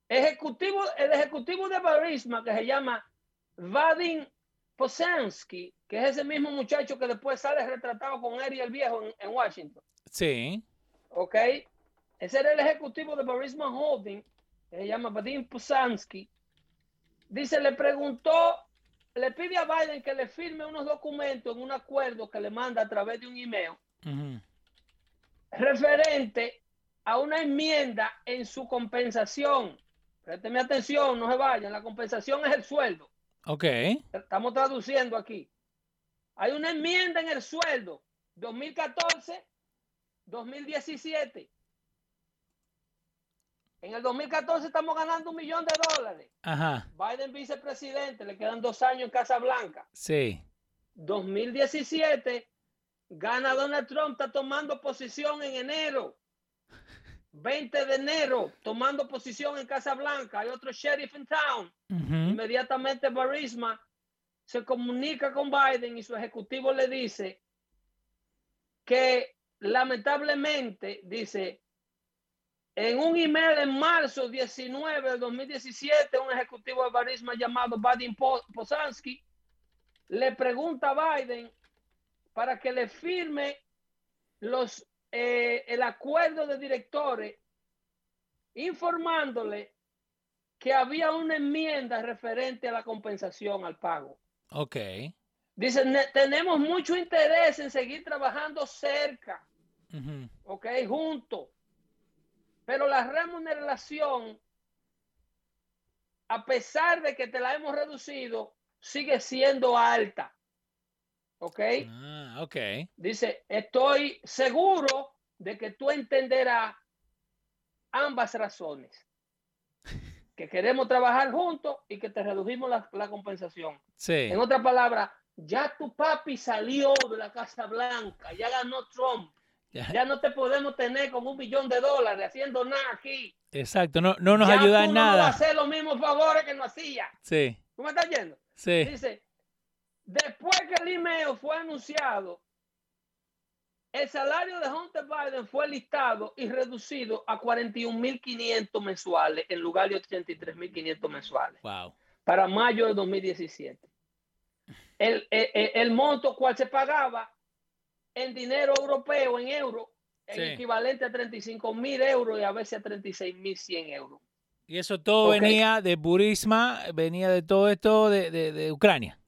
Ejecutivo, el ejecutivo de Barisma, que se llama Vadim Posansky, que es ese mismo muchacho que después sale retratado con Eri el Viejo en, en Washington. Sí. ¿Ok? Ese era el ejecutivo de Barisma Holding, que se llama Vadim Posansky. Dice, le preguntó, le pide a Biden que le firme unos documentos en un acuerdo que le manda a través de un email referente a una enmienda en su compensación. Présteme atención, no se vayan. La compensación es el sueldo. Ok. Estamos traduciendo aquí. Hay una enmienda en el sueldo 2014, 2017. En el 2014 estamos ganando un millón de dólares. Ajá. Biden vicepresidente, le quedan dos años en Casa Blanca. Sí. 2017 gana Donald Trump, está tomando posición en enero. 20 de enero, tomando posición en Casa Blanca. Hay otro sheriff en town. Inmediatamente Barisma se comunica con Biden y su ejecutivo le dice que lamentablemente, dice, en un email en marzo 19 de 2017, un ejecutivo de Barisma llamado Vadim Posansky le pregunta a Biden para que le firme los, eh, el acuerdo de directores informándole que había una enmienda referente a la compensación al pago. Ok. Dice, tenemos mucho interés en seguir trabajando cerca, ok, juntos, pero la remuneración, a pesar de que te la hemos reducido, sigue siendo alta. ¿Ok? Ah, ok. Dice, estoy seguro de que tú entenderás ambas razones. Que queremos trabajar juntos y que te redujimos la, la compensación. Sí. En otra palabra, ya tu papi salió de la Casa Blanca, ya ganó Trump. Ya, no te podemos tener con un millón de dólares haciendo nada aquí. Exacto, no, no nos ayuda en nada. No hacer los mismos favores que no hacía. Sí. ¿Tú me estás yendo? Sí. Dice, después que el email fue anunciado, el salario de Hunter Biden fue listado y reducido a 41.500 mensuales en lugar de 83.500 mensuales. Wow. Para mayo de 2017. El, el, el, monto cual se pagaba en dinero europeo, en euros, en equivalente a 35 mil euros y a veces a 36 mil 100 euros. Y eso todo venía de Burisma, venía de todo esto de, de, de Ucrania.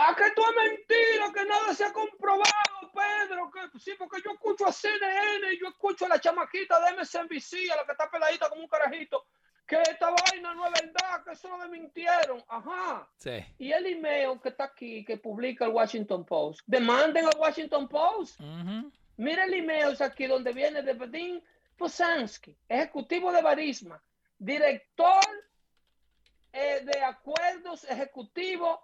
Ah, que esto es mentira, que nada se ha comprobado, Pedro. Que, sí, porque yo escucho a CNN, yo escucho a la chamaquita de MSNBC, a la que está peladita como un carajito, que esta vaina no es verdad, que eso lo mintieron. Ajá. Sí. Y el email que está aquí, que publica el Washington Post, demanden al Washington Post. Mira el email aquí donde viene de Vadim Posansky, ejecutivo de Barisma, director eh, de acuerdos ejecutivos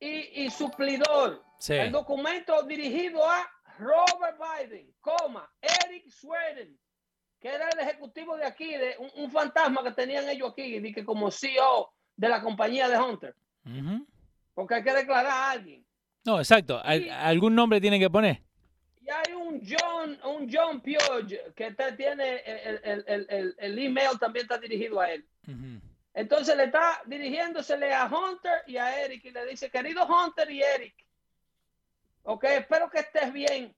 y, y suplidor. Sí. El documento dirigido a Robert Biden, coma, Eric Sweden, que era el ejecutivo de aquí, de un, fantasma que tenían ellos aquí, de que como CEO de la compañía de Hunter. Porque hay que declarar a alguien. No, exacto. algún nombre tiene que poner. Y hay un John, un John Pioge que tiene el, el, el, el, email también está dirigido a él. Entonces le está dirigiéndosele a Hunter y a Eric y le dice, querido Hunter y Eric, ok, espero que estés bien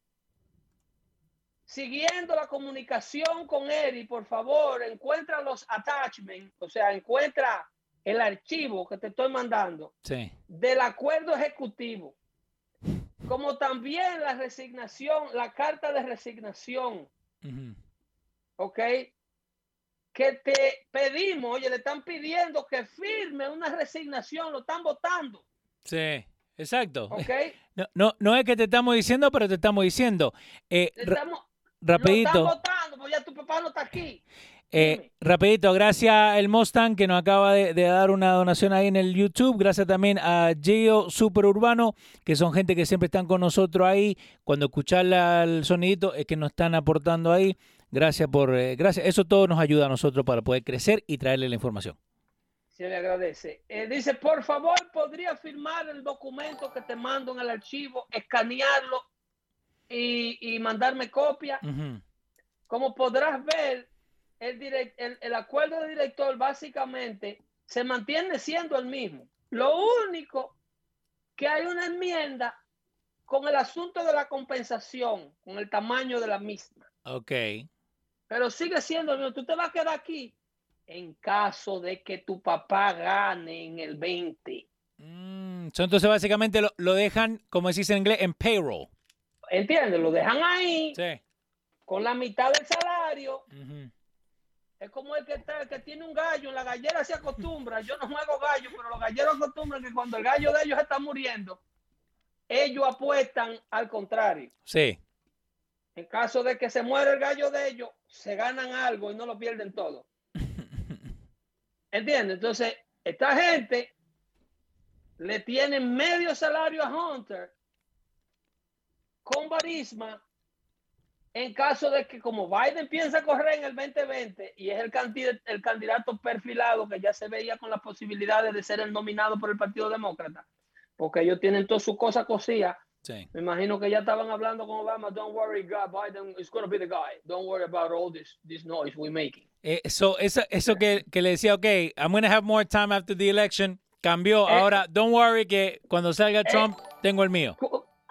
siguiendo la comunicación con Eric, por favor, encuentra los attachments, o sea, encuentra el archivo que te estoy mandando del acuerdo ejecutivo, como también la resignación, la carta de resignación, ¿ok? Que te pedimos, oye, le están pidiendo que firme una resignación, lo están votando. Sí. Exacto. Okay. No, no, no es que te estamos diciendo, pero te estamos diciendo. Eh, estamos, rapidito. votando, pues ya tu papá no está aquí. Eh, rapidito, gracias el Mustang que nos acaba de, dar una donación ahí en el YouTube. Gracias también a Geo Superurbano, que son gente que siempre están con nosotros ahí. Cuando escuchan el sonidito es que nos están aportando ahí. Gracias por, eh, gracias. Eso todo nos ayuda a nosotros para poder crecer y traerle la información. Se le agradece. Eh, dice, por favor, ¿podría firmar el documento que te mando en el archivo, escanearlo y, mandarme copia. Como podrás ver, el, el, acuerdo de director básicamente se mantiene siendo el mismo. Lo único que hay una enmienda con el asunto de la compensación, con el tamaño de la misma. Ok. Pero sigue siendo el mismo. Tú te vas a quedar aquí en caso de que tu papá gane en el 20. Mm, entonces básicamente lo, lo, dejan, como decís en inglés, en payroll. ¿Entiendes? Lo dejan ahí con la mitad del salario. Es como el que, está, que tiene un gallo, la gallera se acostumbra. Yo no juego gallo, pero los galleros acostumbran que cuando el gallo de ellos está muriendo, ellos apuestan al contrario. Sí. En caso de que se muera el gallo de ellos, se ganan algo y no lo pierden todo. (laughs) ¿Entiendes? Entonces, esta gente le tiene medio salario a Hunter con Barisma en caso de que como Biden piensa correr en el 2020 y es el, candidato, el candidato perfilado que ya se veía con las posibilidades de ser el nominado por el Partido Demócrata, porque ellos tienen todas sus cosas cosidas Sí. Me imagino que ya estaban hablando con Obama. Don't worry, God, Biden is going to be the guy. Don't worry about all this this noise we're making. Eh, so, eso eso que, que le decía, ok, I'm going to have more time after the election, cambió. Eh. Ahora, don't worry que cuando salga Trump, tengo el mío.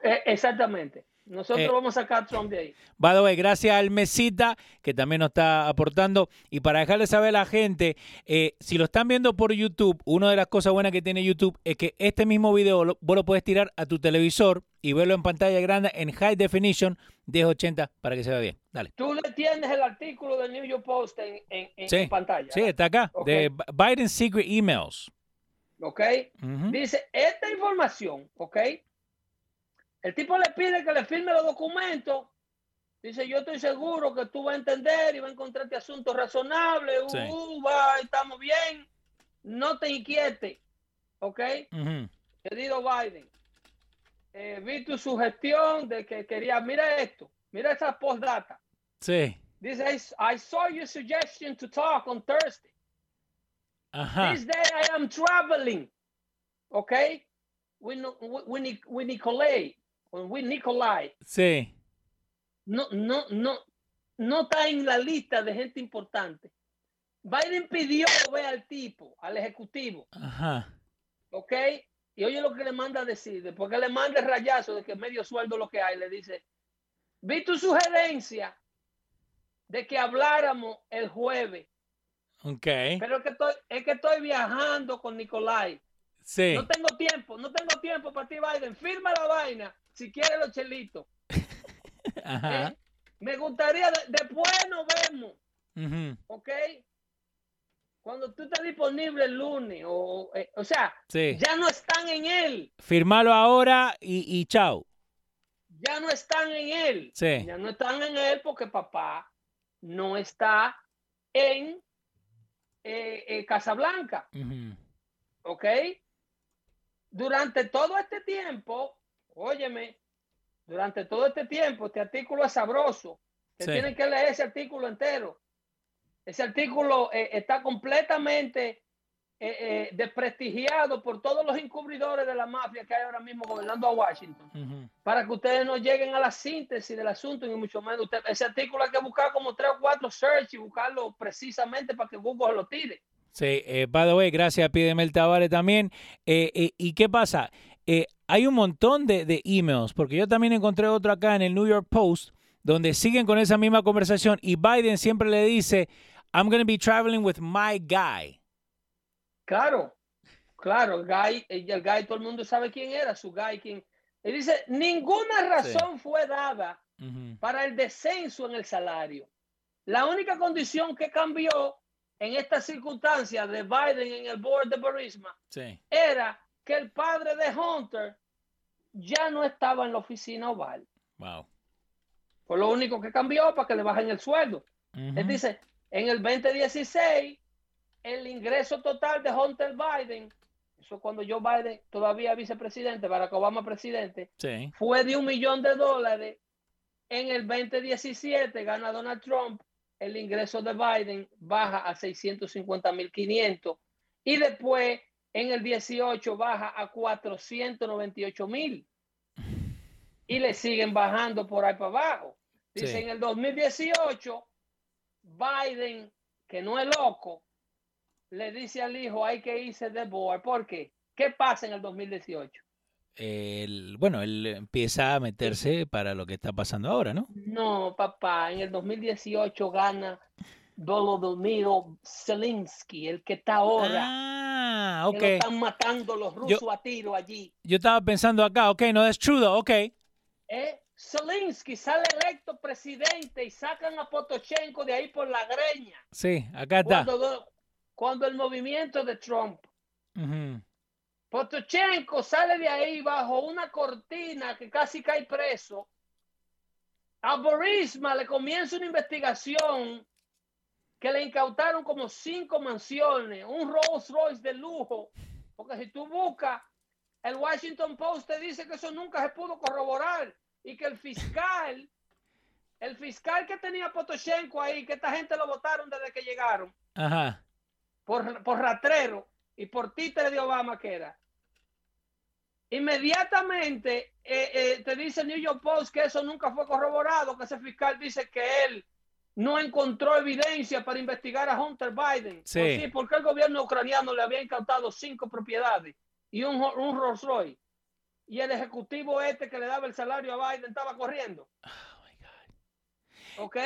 Eh, exactamente. Nosotros Eh. vamos a sacar a Trump de ahí. By the way, gracias al Mesita, que también nos está aportando. Y para dejarle saber a la gente, eh, si lo están viendo por YouTube, una de las cosas buenas que tiene YouTube es que este mismo video lo- vos lo puedes tirar a tu televisor y verlo en pantalla grande en High Definition 1080 para que se vea bien. Dale. Tú le tienes el artículo del New York Post en, en- en Sí, pantalla. Sí, está acá. Ok. De Biden Secret Emails. ¿Ok? Dice, esta información, ¿ok? El tipo le pide que le firme los documentos. Dice, yo estoy seguro que tú vas a entender y vas a encontrarte asuntos razonables. Uh, Sí. uh, estamos bien. No te inquietes, ¿ok? Ujú. Querido Biden, eh, vi tu sugestión de que quería, mira esto, mira esa postdata. Sí. Dice, I, saw your suggestion to talk on Thursday. Ajá. This day I am traveling. Okay? With, with, with Nic- Nicolai. With Nicolai. Sí. No, no, no, no está en la lista de gente importante. Biden pidió ver al tipo, al ejecutivo, Ajá. ¿ok? Y oye lo que le manda a decir, después que le manda el rayazo de que medio sueldo lo que hay, le dice, vi tu sugerencia de que habláramos el jueves, Ok. pero es que estoy, es que estoy viajando con Nicolai. Sí. No tengo tiempo, no tengo tiempo para ti, Biden. Firma la vaina si quieres los chelitos. (laughs) Ajá. ¿eh? Me gustaría, de- después nos vemos, Ujú. ¿ok? Cuando tú estés disponible el lunes, o, eh, o sea, Sí. ya no están en él, Firmalo ahora y, y chao. ya no están en él, Sí. ya no están en él porque papá no está en eh, eh, Casablanca. Ujú. ¿ok? Durante todo este tiempo, óyeme, durante todo este tiempo, este artículo es sabroso. Te Sí. tienen que leer ese artículo entero. Ese artículo eh, está completamente eh, eh, desprestigiado por todos los encubridores de la mafia que hay ahora mismo gobernando a Washington. Para que ustedes no lleguen a la síntesis del asunto, y mucho menos usted, ese artículo hay que buscar como tres o cuatro search y buscarlo precisamente para que Google lo tire. Sí, eh, by the way, gracias a Pidemel Tavares también. ¿Y qué pasa? Hay un montón de, de emails, porque yo también encontré otro acá en el New York Post, donde siguen con esa misma conversación y Biden siempre le dice, I'm going to be traveling with my guy. Claro, claro, el guy, el, guy, todo el mundo sabe quién era, su guy, quién. Y dice, ninguna razón fue dada para el descenso en el salario. La única condición que cambió en esta circunstancia de Biden en el board de Burisma Sí. era que el padre de Hunter ya no estaba en la oficina oval. Wow. Fue lo único que cambió para que le bajen el sueldo. Ujú. Él dice, en el 2016, el ingreso total de Hunter Biden, eso es cuando Joe Biden todavía vicepresidente, Barack Obama presidente, Sí. fue de un millón de dólares. En el 2017 gana Donald Trump, el ingreso de Biden baja a 650 mil 500 y después en el 18 baja a 498 mil y le siguen bajando por ahí para abajo. Dice Sí. en el 2018 Biden, que no es loco, le dice al hijo hay que irse de board. ¿Por qué? ¿Qué pasa en el 2018? El- bueno, él empieza a meterse para lo que está pasando ahora, ¿no? No, papá, en el 2018 gana Volodymyr Zelensky, el que está ahora. Ah, ok. lo están matando los rusos a tiro allí. Yo estaba pensando acá, ok, no, es true, ok. ¿eh? Zelensky sale electo presidente y sacan a Potochenko de ahí por la greña. Sí, acá está. Cuando, cuando el movimiento de Trump. Potochenko sale de ahí bajo una cortina que casi cae preso. A Borisma le comienza una investigación que le incautaron como cinco mansiones, un Rolls Royce de lujo. Porque si tú buscas, el Washington Post te dice que eso nunca se pudo corroborar y que el fiscal, el fiscal que tenía Potochenko ahí, que esta gente lo votaron desde que llegaron, Ajá. por, por ratrero y por títere de Obama que era. Inmediatamente eh, eh, te dice New York Post que eso nunca fue corroborado, que ese fiscal dice que él no encontró evidencia para investigar a Hunter Biden. Sí. ¿Por porque el gobierno ucraniano le había incautado cinco propiedades y un, un Rolls Royce. Y el ejecutivo este que le daba el salario a Biden estaba corriendo. Oh my God. ¿Ok?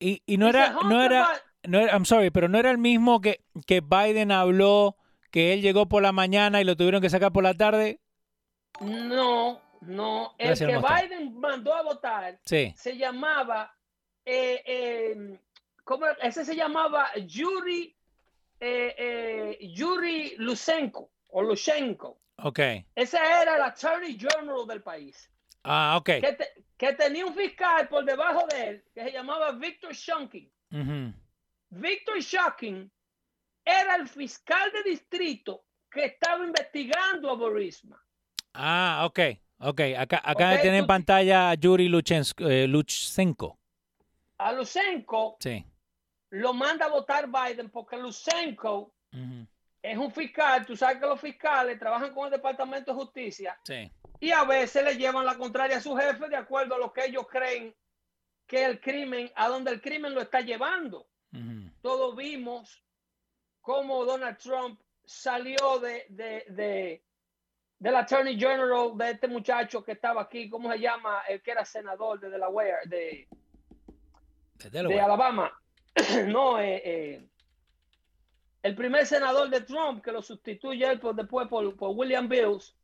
Y, y no era, no era, no era, I'm sorry, pero no era el mismo que, que Biden habló, que él llegó por la mañana y lo tuvieron que sacar por la tarde. No, no. El Gracias, que. Biden mandó a votar Sí. se llamaba, eh, eh, ¿cómo? Ese se llamaba Yuri, eh, Yuri Lusenko o Lushenko. Ok. Ese era el Attorney General del país. Ah, ok. Que, te- que tenía un fiscal por debajo de él que se llamaba Victor Shonkin. Ujú. Victor Shocking era el fiscal de distrito que estaba investigando a Burisma. Ah, ok. Ok. Acá, acá Ok, tiene en tú- pantalla a Yuri eh, Luchsenko. A Lusenko Sí. lo manda a votar Biden porque Lusenko es un fiscal. Tú sabes que los fiscales trabajan con el Departamento de Justicia Sí. y a veces le llevan la contraria a su jefe de acuerdo a lo que ellos creen que el crimen, a donde el crimen lo está llevando. Ujú. todos vimos cómo Donald Trump salió de, de, de- del Attorney General de este muchacho que estaba aquí, ¿cómo se llama? El que era senador de Delaware, de, De. Alabama. (clears throat) no, eh, eh, el primer senador de Trump que lo sustituye él por, después por, por William Bills,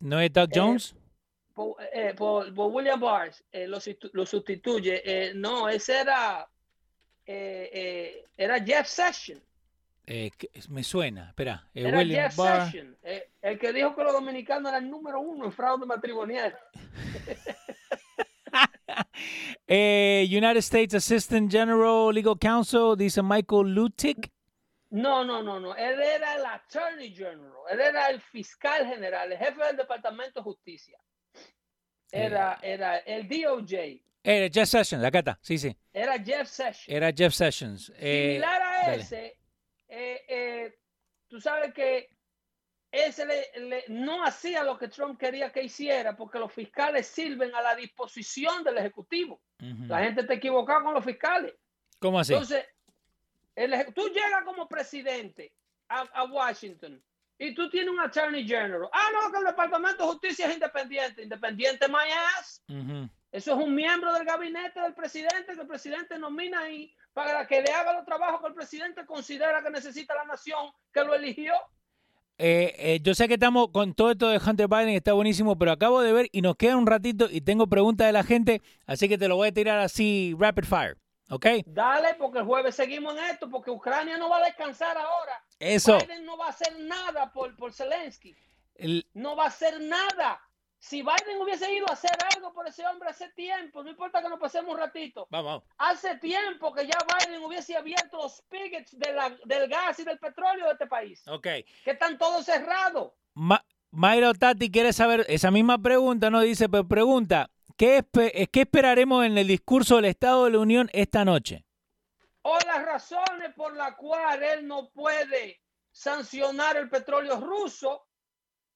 ¿No es Doug eh, Jones? por, por- por William Barr, eh, lo, lo sustituye. No, ese era, era Jeff Sessions. Eh, me suena. Espera. eh, Era William Jeff Barr. Eh, el que dijo que los dominicanos eran el número uno en fraude matrimonial. (laughs) (laughs) Eh, United States Assistant General Legal Counsel, dice Michael Lutic. No, no, no, no. Él era el Attorney General. Él era el fiscal general, el jefe del Departamento de Justicia. Era, era el DOJ. Eh, Jeff Sessions, acá está. Sí, sí. Era Jeff Sessions. Era Jeff Sessions. Eh, Similar a dale. ese, eh, tú sabes que ese le- le- no hacía lo que Trump quería que hiciera porque los fiscales sirven a la disposición del Ejecutivo. La gente está equivocada con los fiscales. ¿Cómo así? Entonces, el tú llegas como presidente a, a Washington y tú tienes un attorney general. Ah, no, que el Departamento de Justicia es independiente. Independiente, my ass. Eso es un miembro del gabinete del presidente que el presidente nomina ahí para que le haga los trabajos que el presidente considera que necesita la nación que lo eligió. Eh, eh, yo sé que estamos con todo esto de Hunter Biden, está buenísimo, pero acabo de ver y nos queda un ratito y tengo preguntas de la gente, así que te lo voy a tirar así rapid fire, ¿ok? Dale, porque el jueves seguimos en esto, porque Ucrania no va a descansar ahora. Eso, Biden no va a hacer nada por, por Zelensky. el- no va a hacer nada. Si Biden hubiese ido a hacer algo por ese hombre hace tiempo, no importa que nos pasemos un ratito, vamos, hace tiempo que ya Biden hubiese abierto los spigots de la- del gas y del petróleo de este país, ok. que están todos cerrados. Ma Mayra Tati quiere saber esa misma pregunta, no dice, pero pregunta, ¿qué, espe- eh, ¿qué esperaremos en el discurso del Estado de la Unión esta noche? O las razones por las cuales él no puede sancionar el petróleo ruso,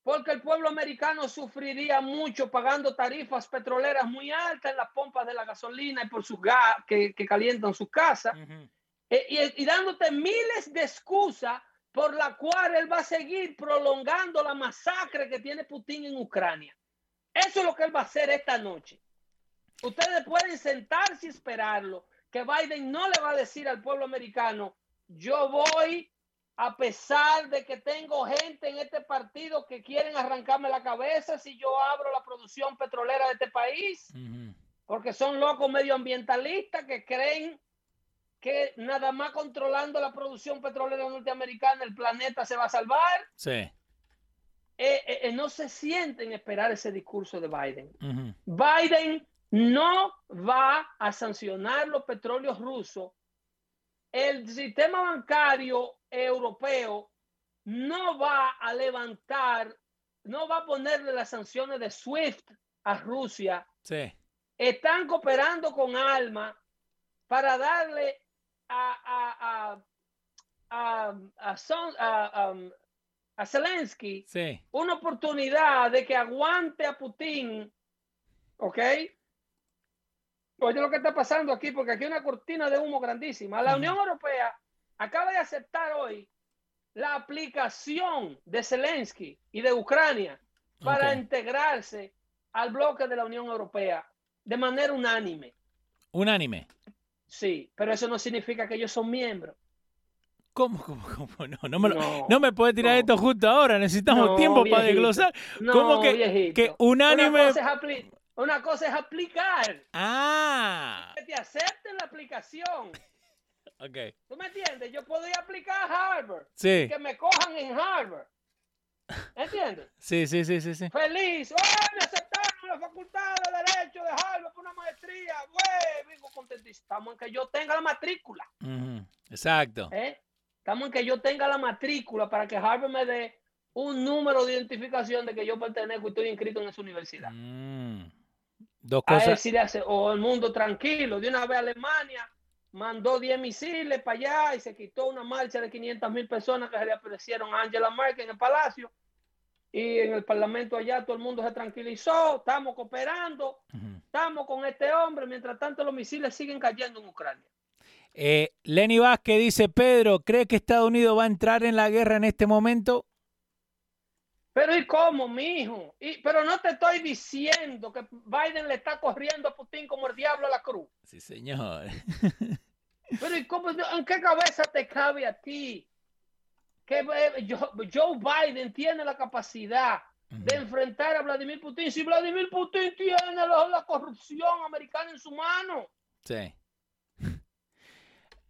porque el pueblo americano sufriría mucho pagando tarifas petroleras muy altas en las pompas de la gasolina y por sus gas que, que calientan sus casas. Eh, y, y dándote miles de excusas por la cual él va a seguir prolongando la masacre que tiene Putin en Ucrania. Eso es lo que él va a hacer esta noche. Ustedes pueden sentarse y esperarlo, que Biden no le va a decir al pueblo americano, yo voy a pesar de que tengo gente en este partido que quieren arrancarme la cabeza si yo abro la producción petrolera de este país porque son locos medioambientalistas que creen que nada más controlando la producción petrolera norteamericana el planeta se va a salvar. Sí. Eh, eh, eh, no se sienten esperar ese discurso de Biden. Biden no va a sancionar los petróleos rusos. El sistema bancario europeo no va a levantar, no va a ponerle las sanciones de SWIFT a Rusia Sí. están cooperando con Alma para darle a, a, a, a, a Son- a- a Zelensky Sí. una oportunidad de que aguante a Putin, ¿ok? Oye lo que está pasando aquí, porque aquí hay una cortina de humo grandísima. La. Unión Europea acaba de aceptar hoy la aplicación de Zelensky y de Ucrania para integrarse al bloque de la Unión Europea de manera unánime. Unánime. Sí, pero eso no significa que ellos son miembros. ¿Cómo, cómo, cómo? No, no me, lo- No, no me puede tirar no. esto justo ahora. Necesitamos tiempo para viejito. desglosar. ¿Cómo que- viejito. que unánime- Una cosa es, apli- una cosa es aplicar, Ah. que te acepten la aplicación. (laughs) Ok. ¿Tú me entiendes? Yo podría aplicar a Harvard, Sí. que me cojan en Harvard. ¿Entiendes? (laughs) Sí, sí, sí, sí, sí. Feliz. ¡Oh, me aceptaron la facultad de Derecho de Harvard por una maestría! ¡Güey! Digo contentísimo. Estamos en que yo tenga la matrícula. Exacto. ¿eh? Estamos en que yo tenga la matrícula para que Harvard me dé un número de identificación de que yo pertenezco y estoy inscrito en esa universidad. Mm. Dos A cosas. decir, hace- o el mundo tranquilo. De una vez Alemania mandó 10 misiles para allá y se quitó una marcha de 500 mil personas que se le aparecieron a Angela Merkel en el palacio. Y en el parlamento allá todo el mundo se tranquilizó, estamos cooperando, estamos con este hombre, mientras tanto los misiles siguen cayendo en Ucrania. Eh, Lenny Vázquez dice, Pedro, ¿cree que Estados Unidos va a entrar en la guerra en este momento? Pero ¿y cómo, mijo? Y, pero no te estoy diciendo que Biden le está corriendo a Putin como el diablo a la cruz. Sí, señor. (laughs) Pero ¿y cómo, en qué cabeza te cabe a ti que eh, Jo- Joe Biden tiene la capacidad de enfrentar a Vladimir Putin? Si Vladimir Putin tiene la, la corrupción americana en su mano. Sí. (laughs)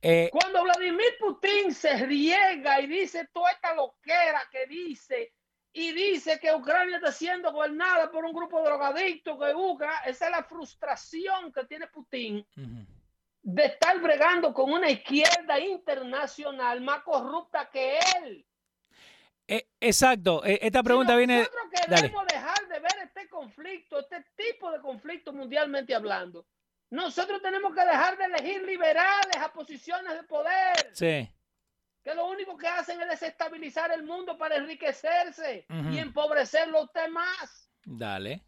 Eh, Cuando Vladimir Putin se riega y dice toda esta loquera que dice y dice que Ucrania está siendo gobernada por un grupo de drogadictos que busca, esa es la frustración que tiene Putin de estar bregando con una izquierda internacional más corrupta que él. Eh, exacto. Eh, esta pregunta Si viene... Nosotros queremos dejar de ver este conflicto, este tipo de conflicto mundialmente hablando. Nosotros tenemos que dejar de elegir liberales a posiciones de poder, Sí. Que lo único que hacen es desestabilizar el mundo para enriquecerse Ujú. y empobrecerlo a usted más. Dale.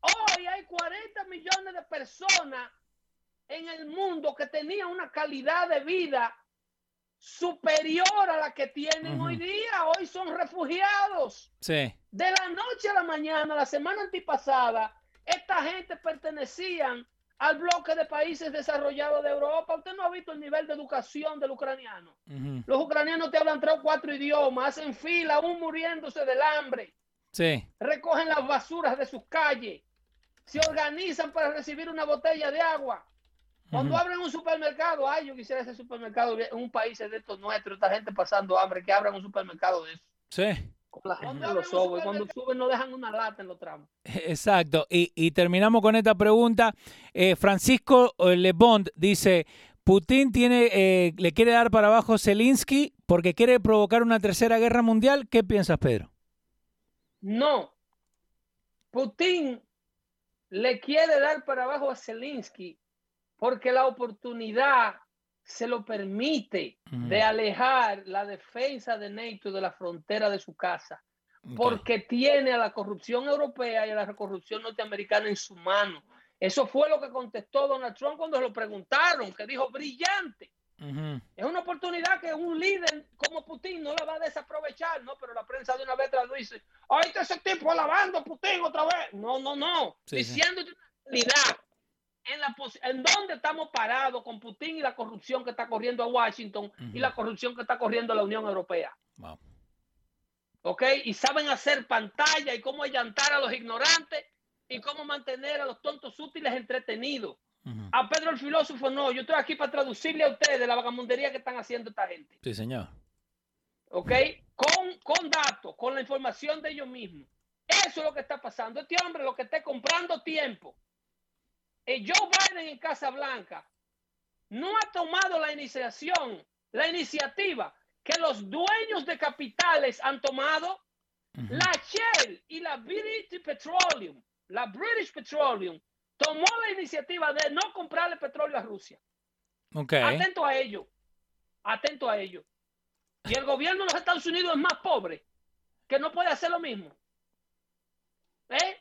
Hoy hay 40 millones de personas en el mundo que tenían una calidad de vida superior a la que tienen Ujú. hoy día. Hoy son refugiados. Sí. De la noche a la mañana, la semana antipasada, esta gente pertenecían al bloque de países desarrollados de Europa. Usted no ha visto el nivel de educación del ucraniano. Los ucranianos te hablan tres o cuatro idiomas, hacen fila, aún muriéndose del hambre Sí. recogen las basuras de sus calles, se organizan para recibir una botella de agua. Cuando abren un supermercado, ay, yo quisiera ese supermercado en un país de estos nuestros, esta gente pasando hambre, que abran un supermercado de eso. Sí. Con la gente en los ojos, y cuando suben no dejan una lata en los tramos. Exacto. Y, y terminamos con esta pregunta. Eh, Francisco eh, Le Bond dice, Putin tiene, eh, le quiere dar para abajo a Zelensky porque quiere provocar una tercera guerra mundial. ¿Qué piensas, Pedro? No. Putin le quiere dar para abajo a Zelensky porque la oportunidad se lo permite de alejar la defensa de NATO de la frontera de su casa, porque tiene a la corrupción europea y a la corrupción norteamericana en su mano. Eso fue lo que contestó Donald Trump cuando lo preguntaron, que dijo brillante. Es una oportunidad que un líder como Putin no la va a desaprovechar, ¿no? Pero la prensa de una vez traduce, ahí está ese tipo alabando a Putin otra vez. No, no, no. Sí, sí. Diciéndote una realidad. En, la en dónde estamos parados con Putin y la corrupción que está corriendo a Washington y la corrupción que está corriendo a la Unión Europea. Wow. ¿Ok? Y saben hacer pantalla y cómo allantar a los ignorantes y cómo mantener a los tontos útiles entretenidos. A Pedro el filósofo no, yo estoy aquí para traducirle a ustedes la vagamundería que están haciendo esta gente. Sí, señor. ¿ok? Con, con datos, con la información de ellos mismos. Eso es lo que está pasando. Este hombre lo que está comprando tiempo. Eh, Joe Biden en Casa Blanca no ha tomado la iniciación, la iniciativa que los dueños de capitales han tomado. La Shell y la British Petroleum, la British Petroleum, tomó la iniciativa de no comprarle petróleo a Rusia. Ok. Atento a ello. Atento a ello. Y el gobierno de los Estados Unidos es más pobre que no puede hacer lo mismo. ¿Eh?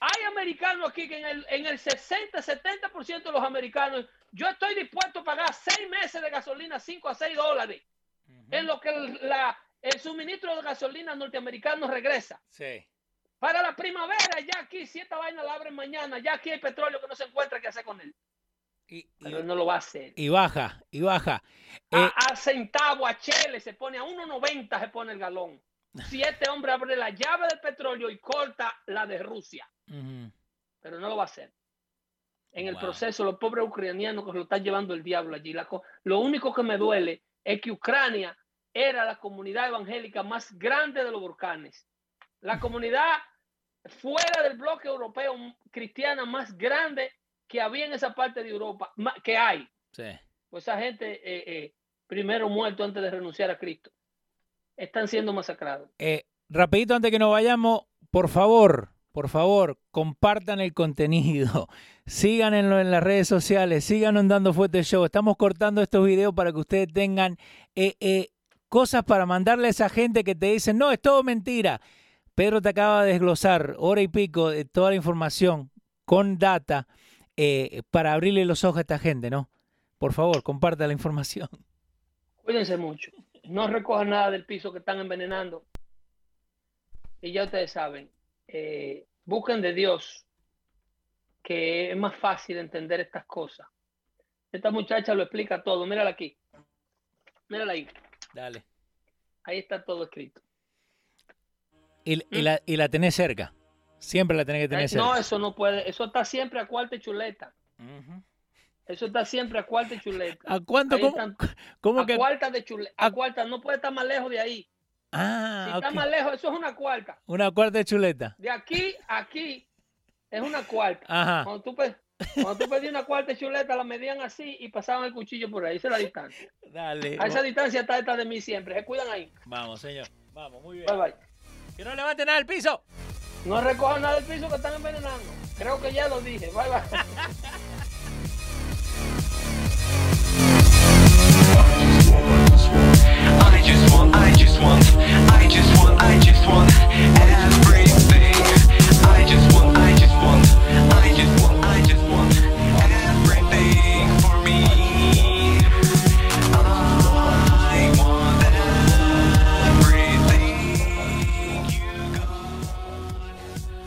Hay americanos aquí que en el, en el 60-70% de los americanos, yo estoy dispuesto a pagar seis meses de gasolina, 5 a 6 dólares, en lo que el, la, el suministro de gasolina norteamericano regresa. Sí. Para la primavera, ya aquí, si esta vaina la abren mañana, ya aquí hay petróleo que no se encuentra qué hacer con él. Y, Pero no lo va a hacer. y baja, y baja. A, Eh, a centavo, a chele, se pone a 1.90 se pone el galón. (laughs) Si este hombre abre la llave del petróleo y corta la de Rusia, pero no lo va a hacer. En el proceso, los pobres ucranianos que lo están llevando el diablo allí. La lo único que me duele es que Ucrania era la comunidad evangélica más grande de los volcanes. La comunidad fuera del bloque europeo cristiana más grande que había en esa parte de Europa, que hay. Sí. Pues esa gente eh, eh, primero muerto antes de renunciar a Cristo. Están siendo masacrados. Eh, rapidito antes que nos vayamos, por favor, por favor, compartan el contenido, (laughs) síganlo en las redes sociales, síganos Dando Fuerte Show. Estamos cortando estos videos para que ustedes tengan eh, eh, cosas para mandarle a esa gente que te dicen, no, es todo mentira. Pedro te acaba de desglosar hora y pico de toda la información con data eh, para abrirle los ojos a esta gente, ¿no? Por favor, comparta la información. (laughs) Cuídense mucho. No recojan nada del piso que están envenenando. Y ya ustedes saben, eh, busquen de Dios, que es más fácil entender estas cosas. Esta muchacha lo explica todo. Mírala aquí. Mírala ahí. Dale. Ahí está todo escrito. Y, y la, y la tenés cerca. Siempre la tenés que tener Eh, cerca. no, eso no puede. Eso está siempre a cuarta chuleta. Eso está siempre a cuarta y chuleta. ¿A cuánto? Ahí ¿Cómo, están, cómo a que? cuarta de chuleta. A a- cuarta. No puede estar más lejos de ahí. Ah, Si está más lejos, eso es una cuarta. Una cuarta de chuleta. De aquí a aquí es una cuarta. Ajá. Cuando tú, cuando tú pedías una cuarta chuleta, la medían así y pasaban el cuchillo por ahí. Esa es la distancia. Dale. A esa distancia está esta de mí siempre. Se cuidan ahí. Vamos, señor. Vamos, muy bien. Bye bye. Que no levante nada del piso. No recojan nada del piso que están envenenando. Creo que ya lo dije. Bye bye. (laughs) want, I just want, I just want everything. I just want.